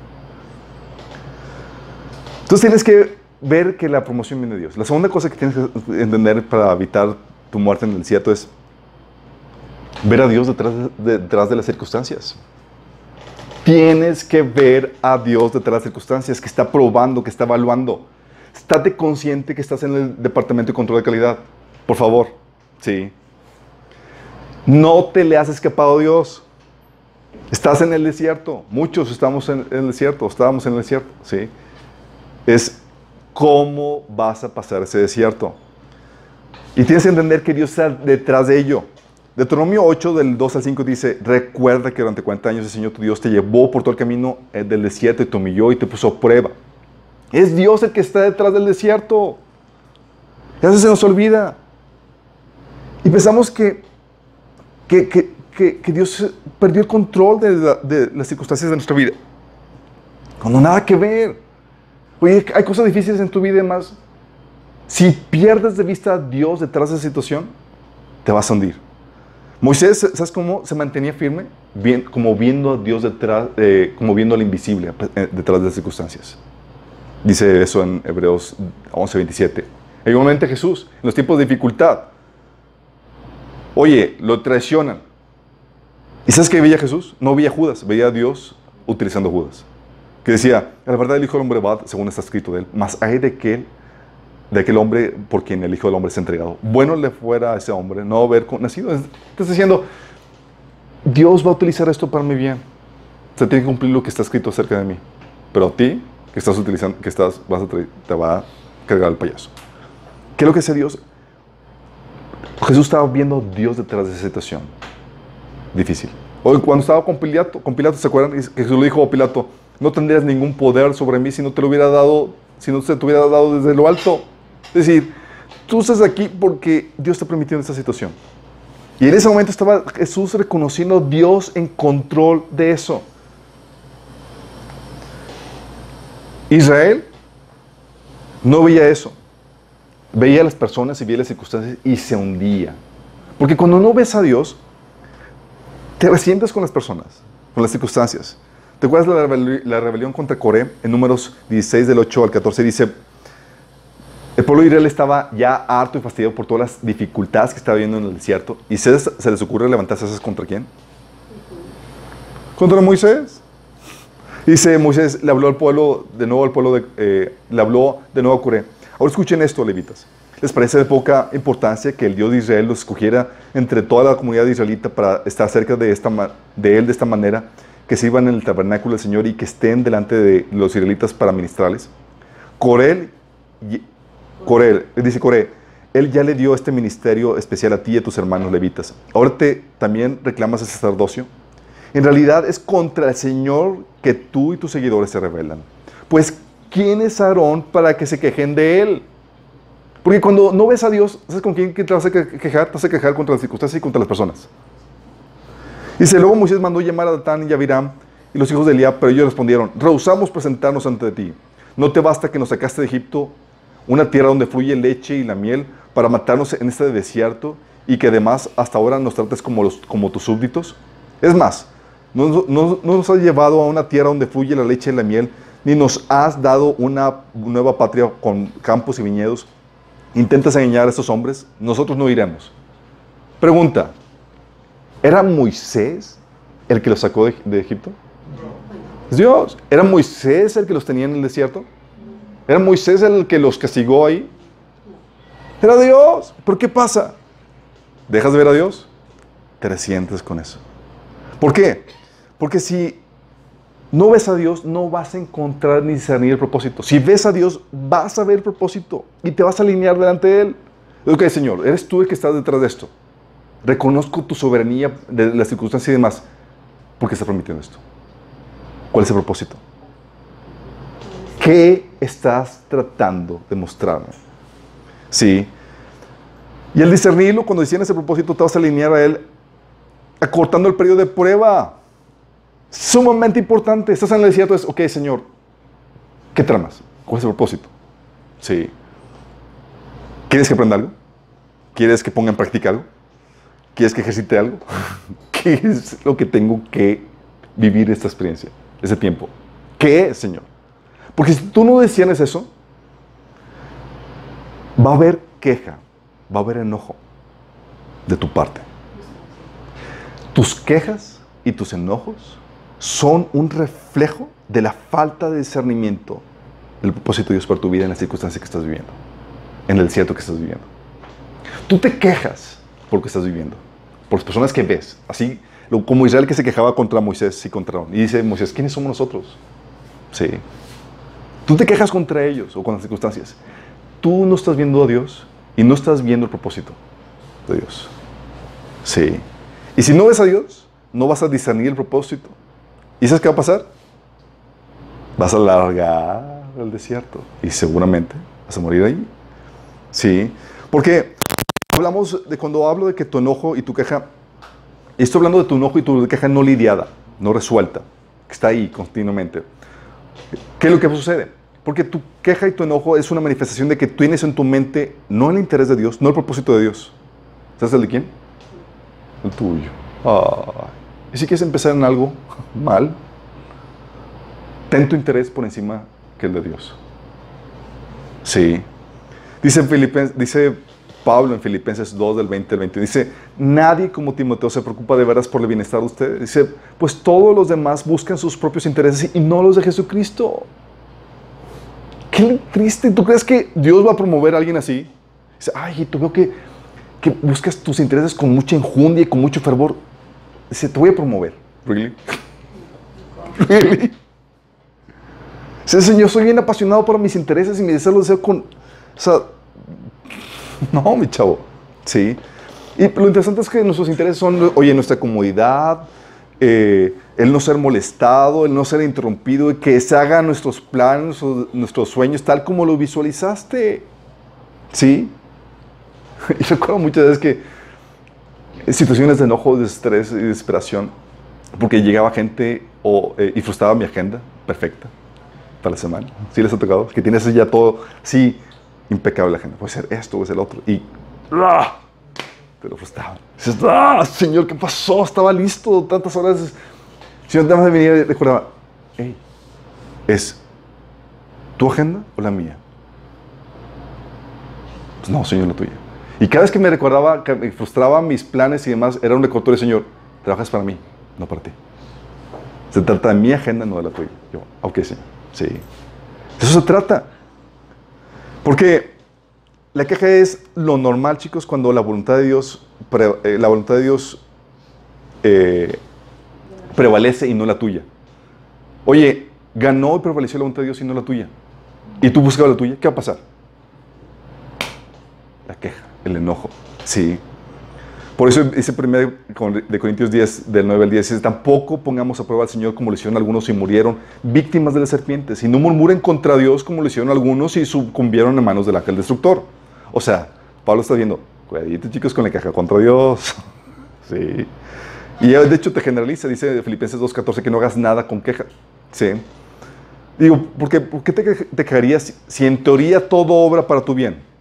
Entonces tienes que ver que la promoción viene de Dios. La segunda cosa que tienes que entender para evitar tu muerte en el desierto es ver a Dios detrás de, detrás de las circunstancias. Tienes que ver a Dios detrás de las circunstancias, que está probando, que está evaluando. Estate consciente que estás en el departamento de control de calidad. Por favor. Sí. No te le has escapado a Dios. Estás en el desierto. Muchos estamos en el desierto. Estábamos en el desierto. Sí. Es cómo vas a pasar ese desierto. Y tienes que entender que Dios está detrás de ello. Deuteronomio 8, del 2 al 5 dice, recuerda que durante 40 años el Señor tu Dios te llevó por todo el camino eh, del desierto y te humilló y te puso a prueba. Es Dios el que está detrás del desierto. Y a veces se nos olvida. Y pensamos que, que, que, que Dios perdió el control de, las circunstancias de nuestra vida. Cuando nada que ver. Oye, hay cosas difíciles en tu vida y más. Si pierdes de vista a Dios detrás de esa situación, te vas a hundir. Moisés, ¿sabes cómo se mantenía firme? Bien, como viendo a Dios detrás, eh, como viendo al invisible eh, detrás de las circunstancias. Dice eso en Hebreos 11:27. Igualmente Jesús, en los tiempos de dificultad. Oye, lo traicionan. ¿Y sabes qué veía Jesús? No veía a Judas, veía a Dios utilizando a Judas. Que decía, la verdad el Hijo del Hombre va, según está escrito de él, más hay de aquel, de aquel hombre por quien el Hijo del Hombre ha entregado. Bueno le fuera a ese hombre no haber nacido. Estás diciendo, Dios va a utilizar esto para mi bien. Se tiene que cumplir lo que está escrito acerca de mí. Pero a ti que estás utilizando, que estás, vas a, te va a cargar el payaso. ¿Qué es lo que hace Dios? Jesús estaba viendo a Dios detrás de esa situación difícil. O cuando estaba con Pilato, con Pilato, ¿se acuerdan? Jesús le dijo a Pilato, no tendrías ningún poder sobre mí si no te lo hubiera dado, si no se te hubiera dado desde lo alto. Es decir, tú estás aquí porque Dios te ha permitido esta situación. Y en ese momento estaba Jesús reconociendo a Dios en control de eso. Israel no veía eso. Veía las personas y veía las circunstancias y se hundía. Porque cuando no ves a Dios, te resientes con las personas, con las circunstancias. ¿Te acuerdas de la, rebel la rebelión contra Coré? En números 16 del 8 al 14 dice, el pueblo de Israel estaba ya harto y fastidiado por todas las dificultades que estaba viviendo en el desierto. ¿Y se, se les ocurre levantarse esas contra quién? Contra Moisés. Dice Moisés, le habló al pueblo, de nuevo al pueblo, eh, le habló de nuevo a Coré. Ahora escuchen esto, levitas. ¿Les parece de poca importancia que el Dios de Israel los escogiera entre toda la comunidad israelita para estar cerca de, esta, de él de esta manera? Que se iban en el tabernáculo del Señor y que estén delante de los israelitas para ministrarles. Coré, Coré, dice Coré, él ya le dio este ministerio especial a ti y a tus hermanos levitas. Ahora te también reclamas el sacerdocio. En realidad es contra el Señor que tú y tus seguidores se rebelan. Pues, ¿quién es Aarón para que se quejen de él? Porque cuando no ves a Dios, ¿sabes con quién te vas a quejar? Te vas a quejar contra las circunstancias y contra las personas. Dice, luego Moisés mandó llamar a Datán y Abiram y los hijos de Eliab, pero ellos respondieron, rehusamos presentarnos ante ti. ¿No te basta que nos sacaste de Egipto, una tierra donde fluye leche y la miel, para matarnos en este desierto y que además hasta ahora nos trates como tus súbditos? Es más, no, no, no, nos has llevado a una tierra donde fluye la leche y la miel, ni nos has dado una nueva patria con campos y viñedos. intentas engañar a estos hombres, nosotros no iremos. Pregunta, ¿era Moisés el que los sacó de, de Egipto? Es Dios. ¿Era Moisés el que los tenía en el desierto? ¿Era Moisés el que los castigó ahí? Era Dios. ¿Por qué pasa? ¿Dejas de ver a Dios? Te resientes con eso. ¿Por qué? Porque si no ves a Dios, no vas a encontrar ni discernir el propósito. Si ves a Dios, vas a ver el propósito y te vas a alinear delante de Él. Ok, Señor, eres tú el que estás detrás de esto. Reconozco tu soberanía de las circunstancias y demás. ¿Por qué estás permitiendo esto? ¿Cuál es el propósito? ¿Qué estás tratando de mostrarme? Sí. Y el discernirlo, cuando decían ese propósito, te vas a alinear a Él acortando el periodo de prueba. Sumamente importante. Estás en el desierto, es, ok, Señor, ¿qué tramas? ¿Cuál es el propósito? Sí. ¿Quieres que aprenda algo? ¿Quieres que ponga en práctica algo? ¿Quieres que ejercite algo? <laughs> ¿Qué es lo que tengo que vivir esta experiencia, ese tiempo? ¿Qué es, Señor? Porque si tú no decías eso, va a haber queja, va a haber enojo de tu parte. Tus quejas y tus enojos son un reflejo de la falta de discernimiento del propósito de Dios para tu vida en las circunstancias que estás viviendo, en el desierto que estás viviendo. Tú te quejas por lo que estás viviendo, por las personas que ves, así como Israel que se quejaba contra Moisés y contra. Y dice Moisés, ¿quiénes somos nosotros? Sí. Tú te quejas contra ellos o con las circunstancias. Tú no estás viendo a Dios y no estás viendo el propósito de Dios. Sí. Y si no ves a Dios, no vas a discernir el propósito. ¿Y sabes qué va a pasar? Vas a alargar el desierto y seguramente vas a morir ahí. Sí. Porque hablamos de cuando hablo de que tu enojo y tu queja, estoy hablando de tu enojo y tu queja no lidiada, no resuelta, que está ahí continuamente. ¿Qué es lo que sucede? Porque tu queja y tu enojo es una manifestación de que tienes en tu mente no el interés de Dios, no el propósito de Dios. ¿Sabes el de quién? El tuyo. Y si quieres empezar en algo mal, ten tu interés por encima que el de Dios. Sí. Dice, Pablo en Filipenses 2 del 20 al 20, dice, nadie como Timoteo se preocupa de veras por el bienestar de ustedes. Dice, pues todos los demás buscan sus propios intereses y no los de Jesucristo. Qué triste. ¿Tú crees que Dios va a promover a alguien así? Dice, ay, tú veo que, que buscas tus intereses con mucha enjundia y con mucho fervor. Dice, te voy a promover. ¿Really? <laughs> ¿Really? Dice, Señor, soy bien apasionado por mis intereses y mi deseo deseo con... O sea, no, mi chavo. Sí. Y lo interesante es que nuestros intereses son, oye, nuestra comodidad, eh, el no ser molestado, el no ser interrumpido, que se hagan nuestros planes, o nuestros sueños tal como lo visualizaste. ¿Sí? <laughs> Y recuerdo muchas veces que situaciones de enojo, de estrés y desesperación, porque llegaba gente o, eh, y frustraba mi agenda perfecta para la semana. ¿Sí les ha tocado? Que tienes ya todo, sí, impecable la agenda. Puede ser esto, puede ser el otro. Y ¡ah! te lo frustraban. Dices, ¡ah, Señor, qué pasó! Estaba listo tantas horas. Señor, nada más venía recordaba, hey, ¿es tu agenda o la mía? Pues no, Señor, la tuya. Y cada vez que me recordaba, que me frustraba mis planes y demás, era un recordatorio, Señor, trabajas para mí, no para ti. Se trata de mi agenda, no de la tuya. Yo, ok, Señor, sí. De eso se trata. Porque la queja es lo normal, chicos, cuando la voluntad de Dios, eh, la voluntad de Dios eh, prevalece y no la tuya. Oye, ganó y prevaleció la voluntad de Dios y no la tuya. Y tú buscabas la tuya, ¿qué va a pasar? La queja, el enojo. Sí. Por eso dice 1 de Corintios 10, del 9 al 10, dice, tampoco pongamos a prueba al Señor como lo hicieron algunos y murieron víctimas de las serpientes, y no murmuren contra Dios como lo hicieron algunos y sucumbieron en manos del ángel destructor. O sea, Pablo está viendo, cuidadito chicos con la queja contra Dios. <laughs> sí. Y de hecho te generaliza, dice Filipenses 2.14, que no hagas nada con queja. Sí. Digo, ¿por qué, por qué te, te quejarías si en teoría todo obra para tu bien?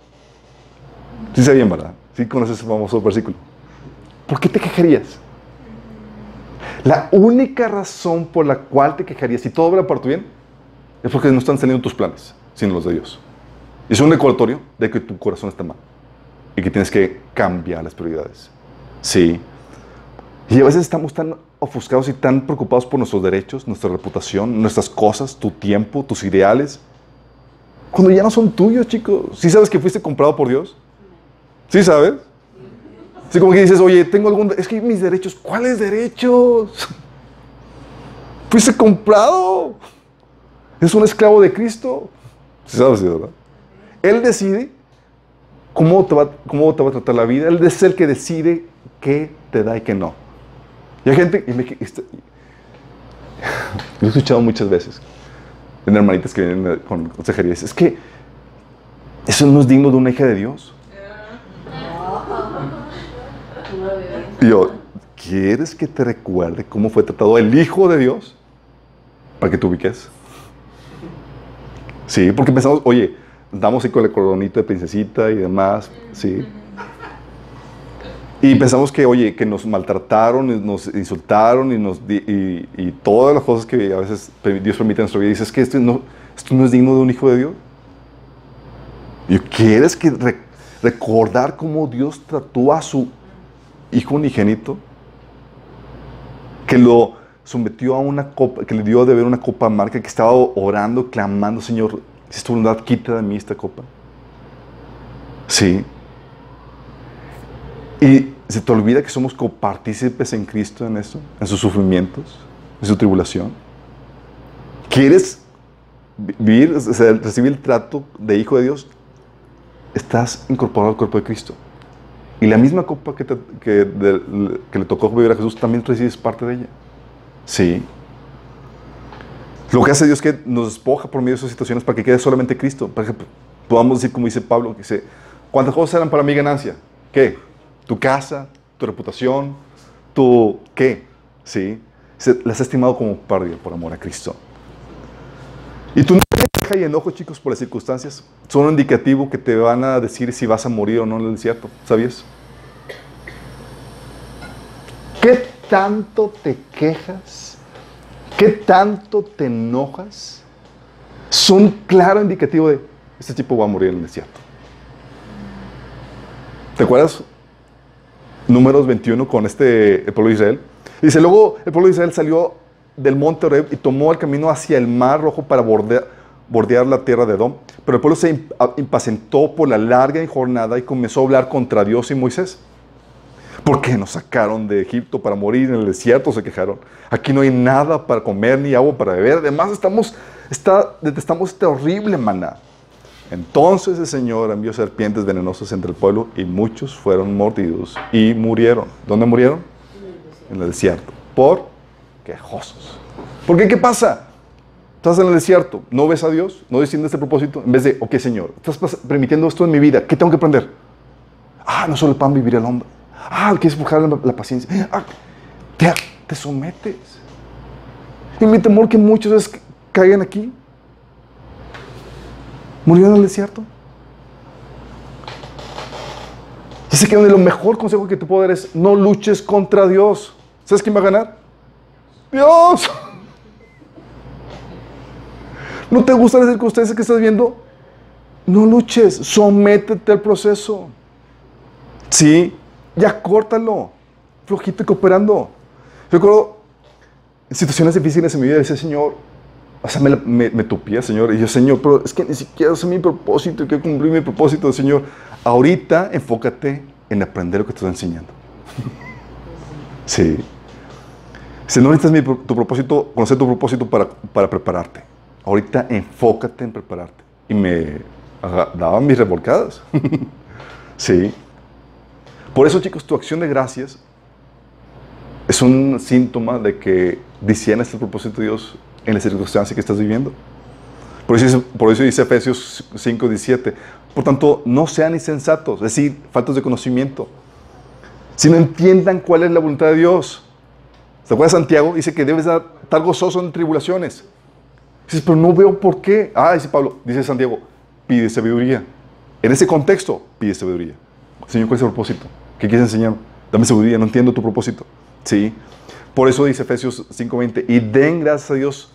Sé bien, ¿verdad? Sí conoces ese famoso versículo. ¿Por qué te quejarías? La única razón por la cual te quejarías, si todo obra para tu bien, es porque no están saliendo tus planes, sino los de Dios. Es un recordatorio de que tu corazón está mal y que tienes que cambiar las prioridades. Sí. Y a veces estamos tan ofuscados y tan preocupados por nuestros derechos, nuestra reputación, nuestras cosas, tu tiempo, tus ideales, cuando ya no son tuyos, chicos. ¿Sí sabes que fuiste comprado por Dios? ¿Sí sabes? Así como que dices, oye, tengo algún... Es que mis derechos, ¿cuáles derechos? <laughs> Fuiste comprado. Es un esclavo de Cristo. ¿Sí sabes, verdad? Él decide cómo te, va, cómo te va a tratar la vida. Él es el que decide qué te da y qué no. Y hay gente, y me, este, <laughs> lo he escuchado muchas veces, en hermanitas que vienen con consejería, es que eso no es digno de una hija de Dios. Y yo, ¿quieres que te recuerde cómo fue tratado el Hijo de Dios? Para que te ubiques. Sí, porque pensamos, oye, damos ahí con el coronito de princesita y demás, sí. Y pensamos que, oye, que nos maltrataron, nos insultaron y, nos, y, todas las cosas que a veces Dios permite en nuestra vida. dices que esto no, esto no es digno de un hijo de Dios. ¿Y quieres que recordar cómo Dios trató a su hijo unigénito? Que lo sometió a una copa, que le dio de beber una copa amarga, que estaba orando, clamando, Señor, si es tu voluntad, quita de mí esta copa. Sí. Y se te olvida que somos copartícipes en Cristo en eso, en sus sufrimientos, en su tribulación. ¿Quieres vivir, recibir el trato de hijo de Dios? Estás incorporado al cuerpo de Cristo. Y la misma copa que, que, le tocó vivir a Jesús, también recibes parte de ella. Sí. Lo que hace Dios es que nos despoja por medio de esas situaciones para que quede solamente Cristo. Para que podamos decir, como dice Pablo, que dice, ¿cuántas cosas eran para mi ganancia? ¿Qué? tu casa, tu reputación, tu qué, ¿sí? las has estimado como pérdida por amor a Cristo. Y tu queja y enojo, chicos, por las circunstancias, son un indicativo que te van a decir si vas a morir o no en el desierto, ¿sabías? ¿Qué tanto te quejas? ¿Qué tanto te enojas? Son claro indicativo de este tipo va a morir en el desierto. ¿Te acuerdas números 21 con este, el pueblo de Israel. Dice, luego el pueblo de Israel salió del monte Oreb y tomó el camino hacia el mar rojo para bordear, bordear la tierra de Edom. Pero el pueblo se impacientó por la larga jornada y comenzó a hablar contra Dios y Moisés. ¿Por qué nos sacaron de Egipto para morir en el desierto? Se quejaron. Aquí no hay nada para comer ni agua para beber. Además, estamos, está, detestamos este horrible maná. Entonces el Señor envió serpientes venenosas entre el pueblo y muchos fueron mordidos y murieron. ¿Dónde murieron? En el desierto. Por quejosos. ¿Por qué? ¿Qué pasa? Estás en el desierto, no ves a Dios, no desciendes este propósito. En vez de, ok, Señor, estás permitiendo esto en mi vida, ¿qué tengo que aprender? Ah, no solo el pan vivir el hombre. Ah, quieres buscar la, paciencia. Ah, te, te sometes. Y mi temor que muchos es caigan aquí Murió en el desierto. Sé que lo mejor consejo que te puedo dar es no luches contra Dios. ¿Sabes quién va a ganar? Dios. ¿No te gustan las circunstancias que estás viendo? No luches, sométete al proceso. Sí, ya córtalo. Flojito y cooperando. Recuerdo situaciones difíciles en mi vida, dice Señor, o sea, me, me, tupía, Señor. Y yo, Señor, pero es que ni siquiera sé mi propósito y que cumplir mi propósito, Señor. Ahorita enfócate en aprender lo que te estoy enseñando. sí. Si no necesitas tu propósito, conocer tu propósito para, para prepararte. Ahorita enfócate en prepararte. Y me daban mis revolcadas. <laughs> sí. Por eso, chicos, tu acción de gracias es un síntoma de que disienes el propósito de Dios en la circunstancia que estás viviendo. Por eso, por eso dice Efesios 5, 17. Por tanto, no sean insensatos, es decir, faltos de conocimiento, sino entiendan cuál es la voluntad de Dios. ¿Se acuerda Santiago? Dice que debes estar gozoso en tribulaciones. Dices, pero no veo por qué. Ah, dice Pablo, dice Santiago, pide sabiduría. En ese contexto, pide sabiduría. Señor, ¿cuál es el propósito? ¿Qué quieres enseñar? Dame sabiduría, no entiendo tu propósito. Sí. Por eso dice Efesios 5:20, y den gracias a Dios,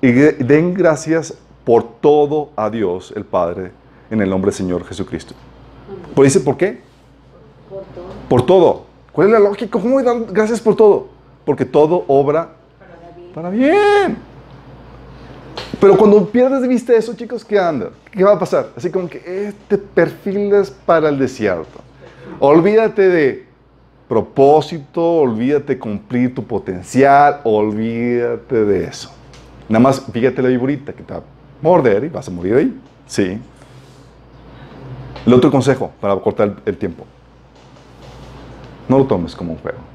y den gracias por todo a Dios, el Padre, en el nombre del Señor Jesucristo. Pues dice, ¿por qué? Por todo. Por todo. ¿Cuál es la lógica? ¿Cómo dar gracias por todo? Porque todo obra Para bien. para bien. Pero cuando pierdes de vista eso, chicos, ¿qué anda? ¿Qué va a pasar? Así como que eh, te perfilas para el desierto. Olvídate de propósito, olvídate de cumplir tu potencial, olvídate de eso. Nada más fíjate la viborita que te va a morder y vas a morir ahí. Sí. El otro consejo para cortar el tiempo. No lo tomes como un juego.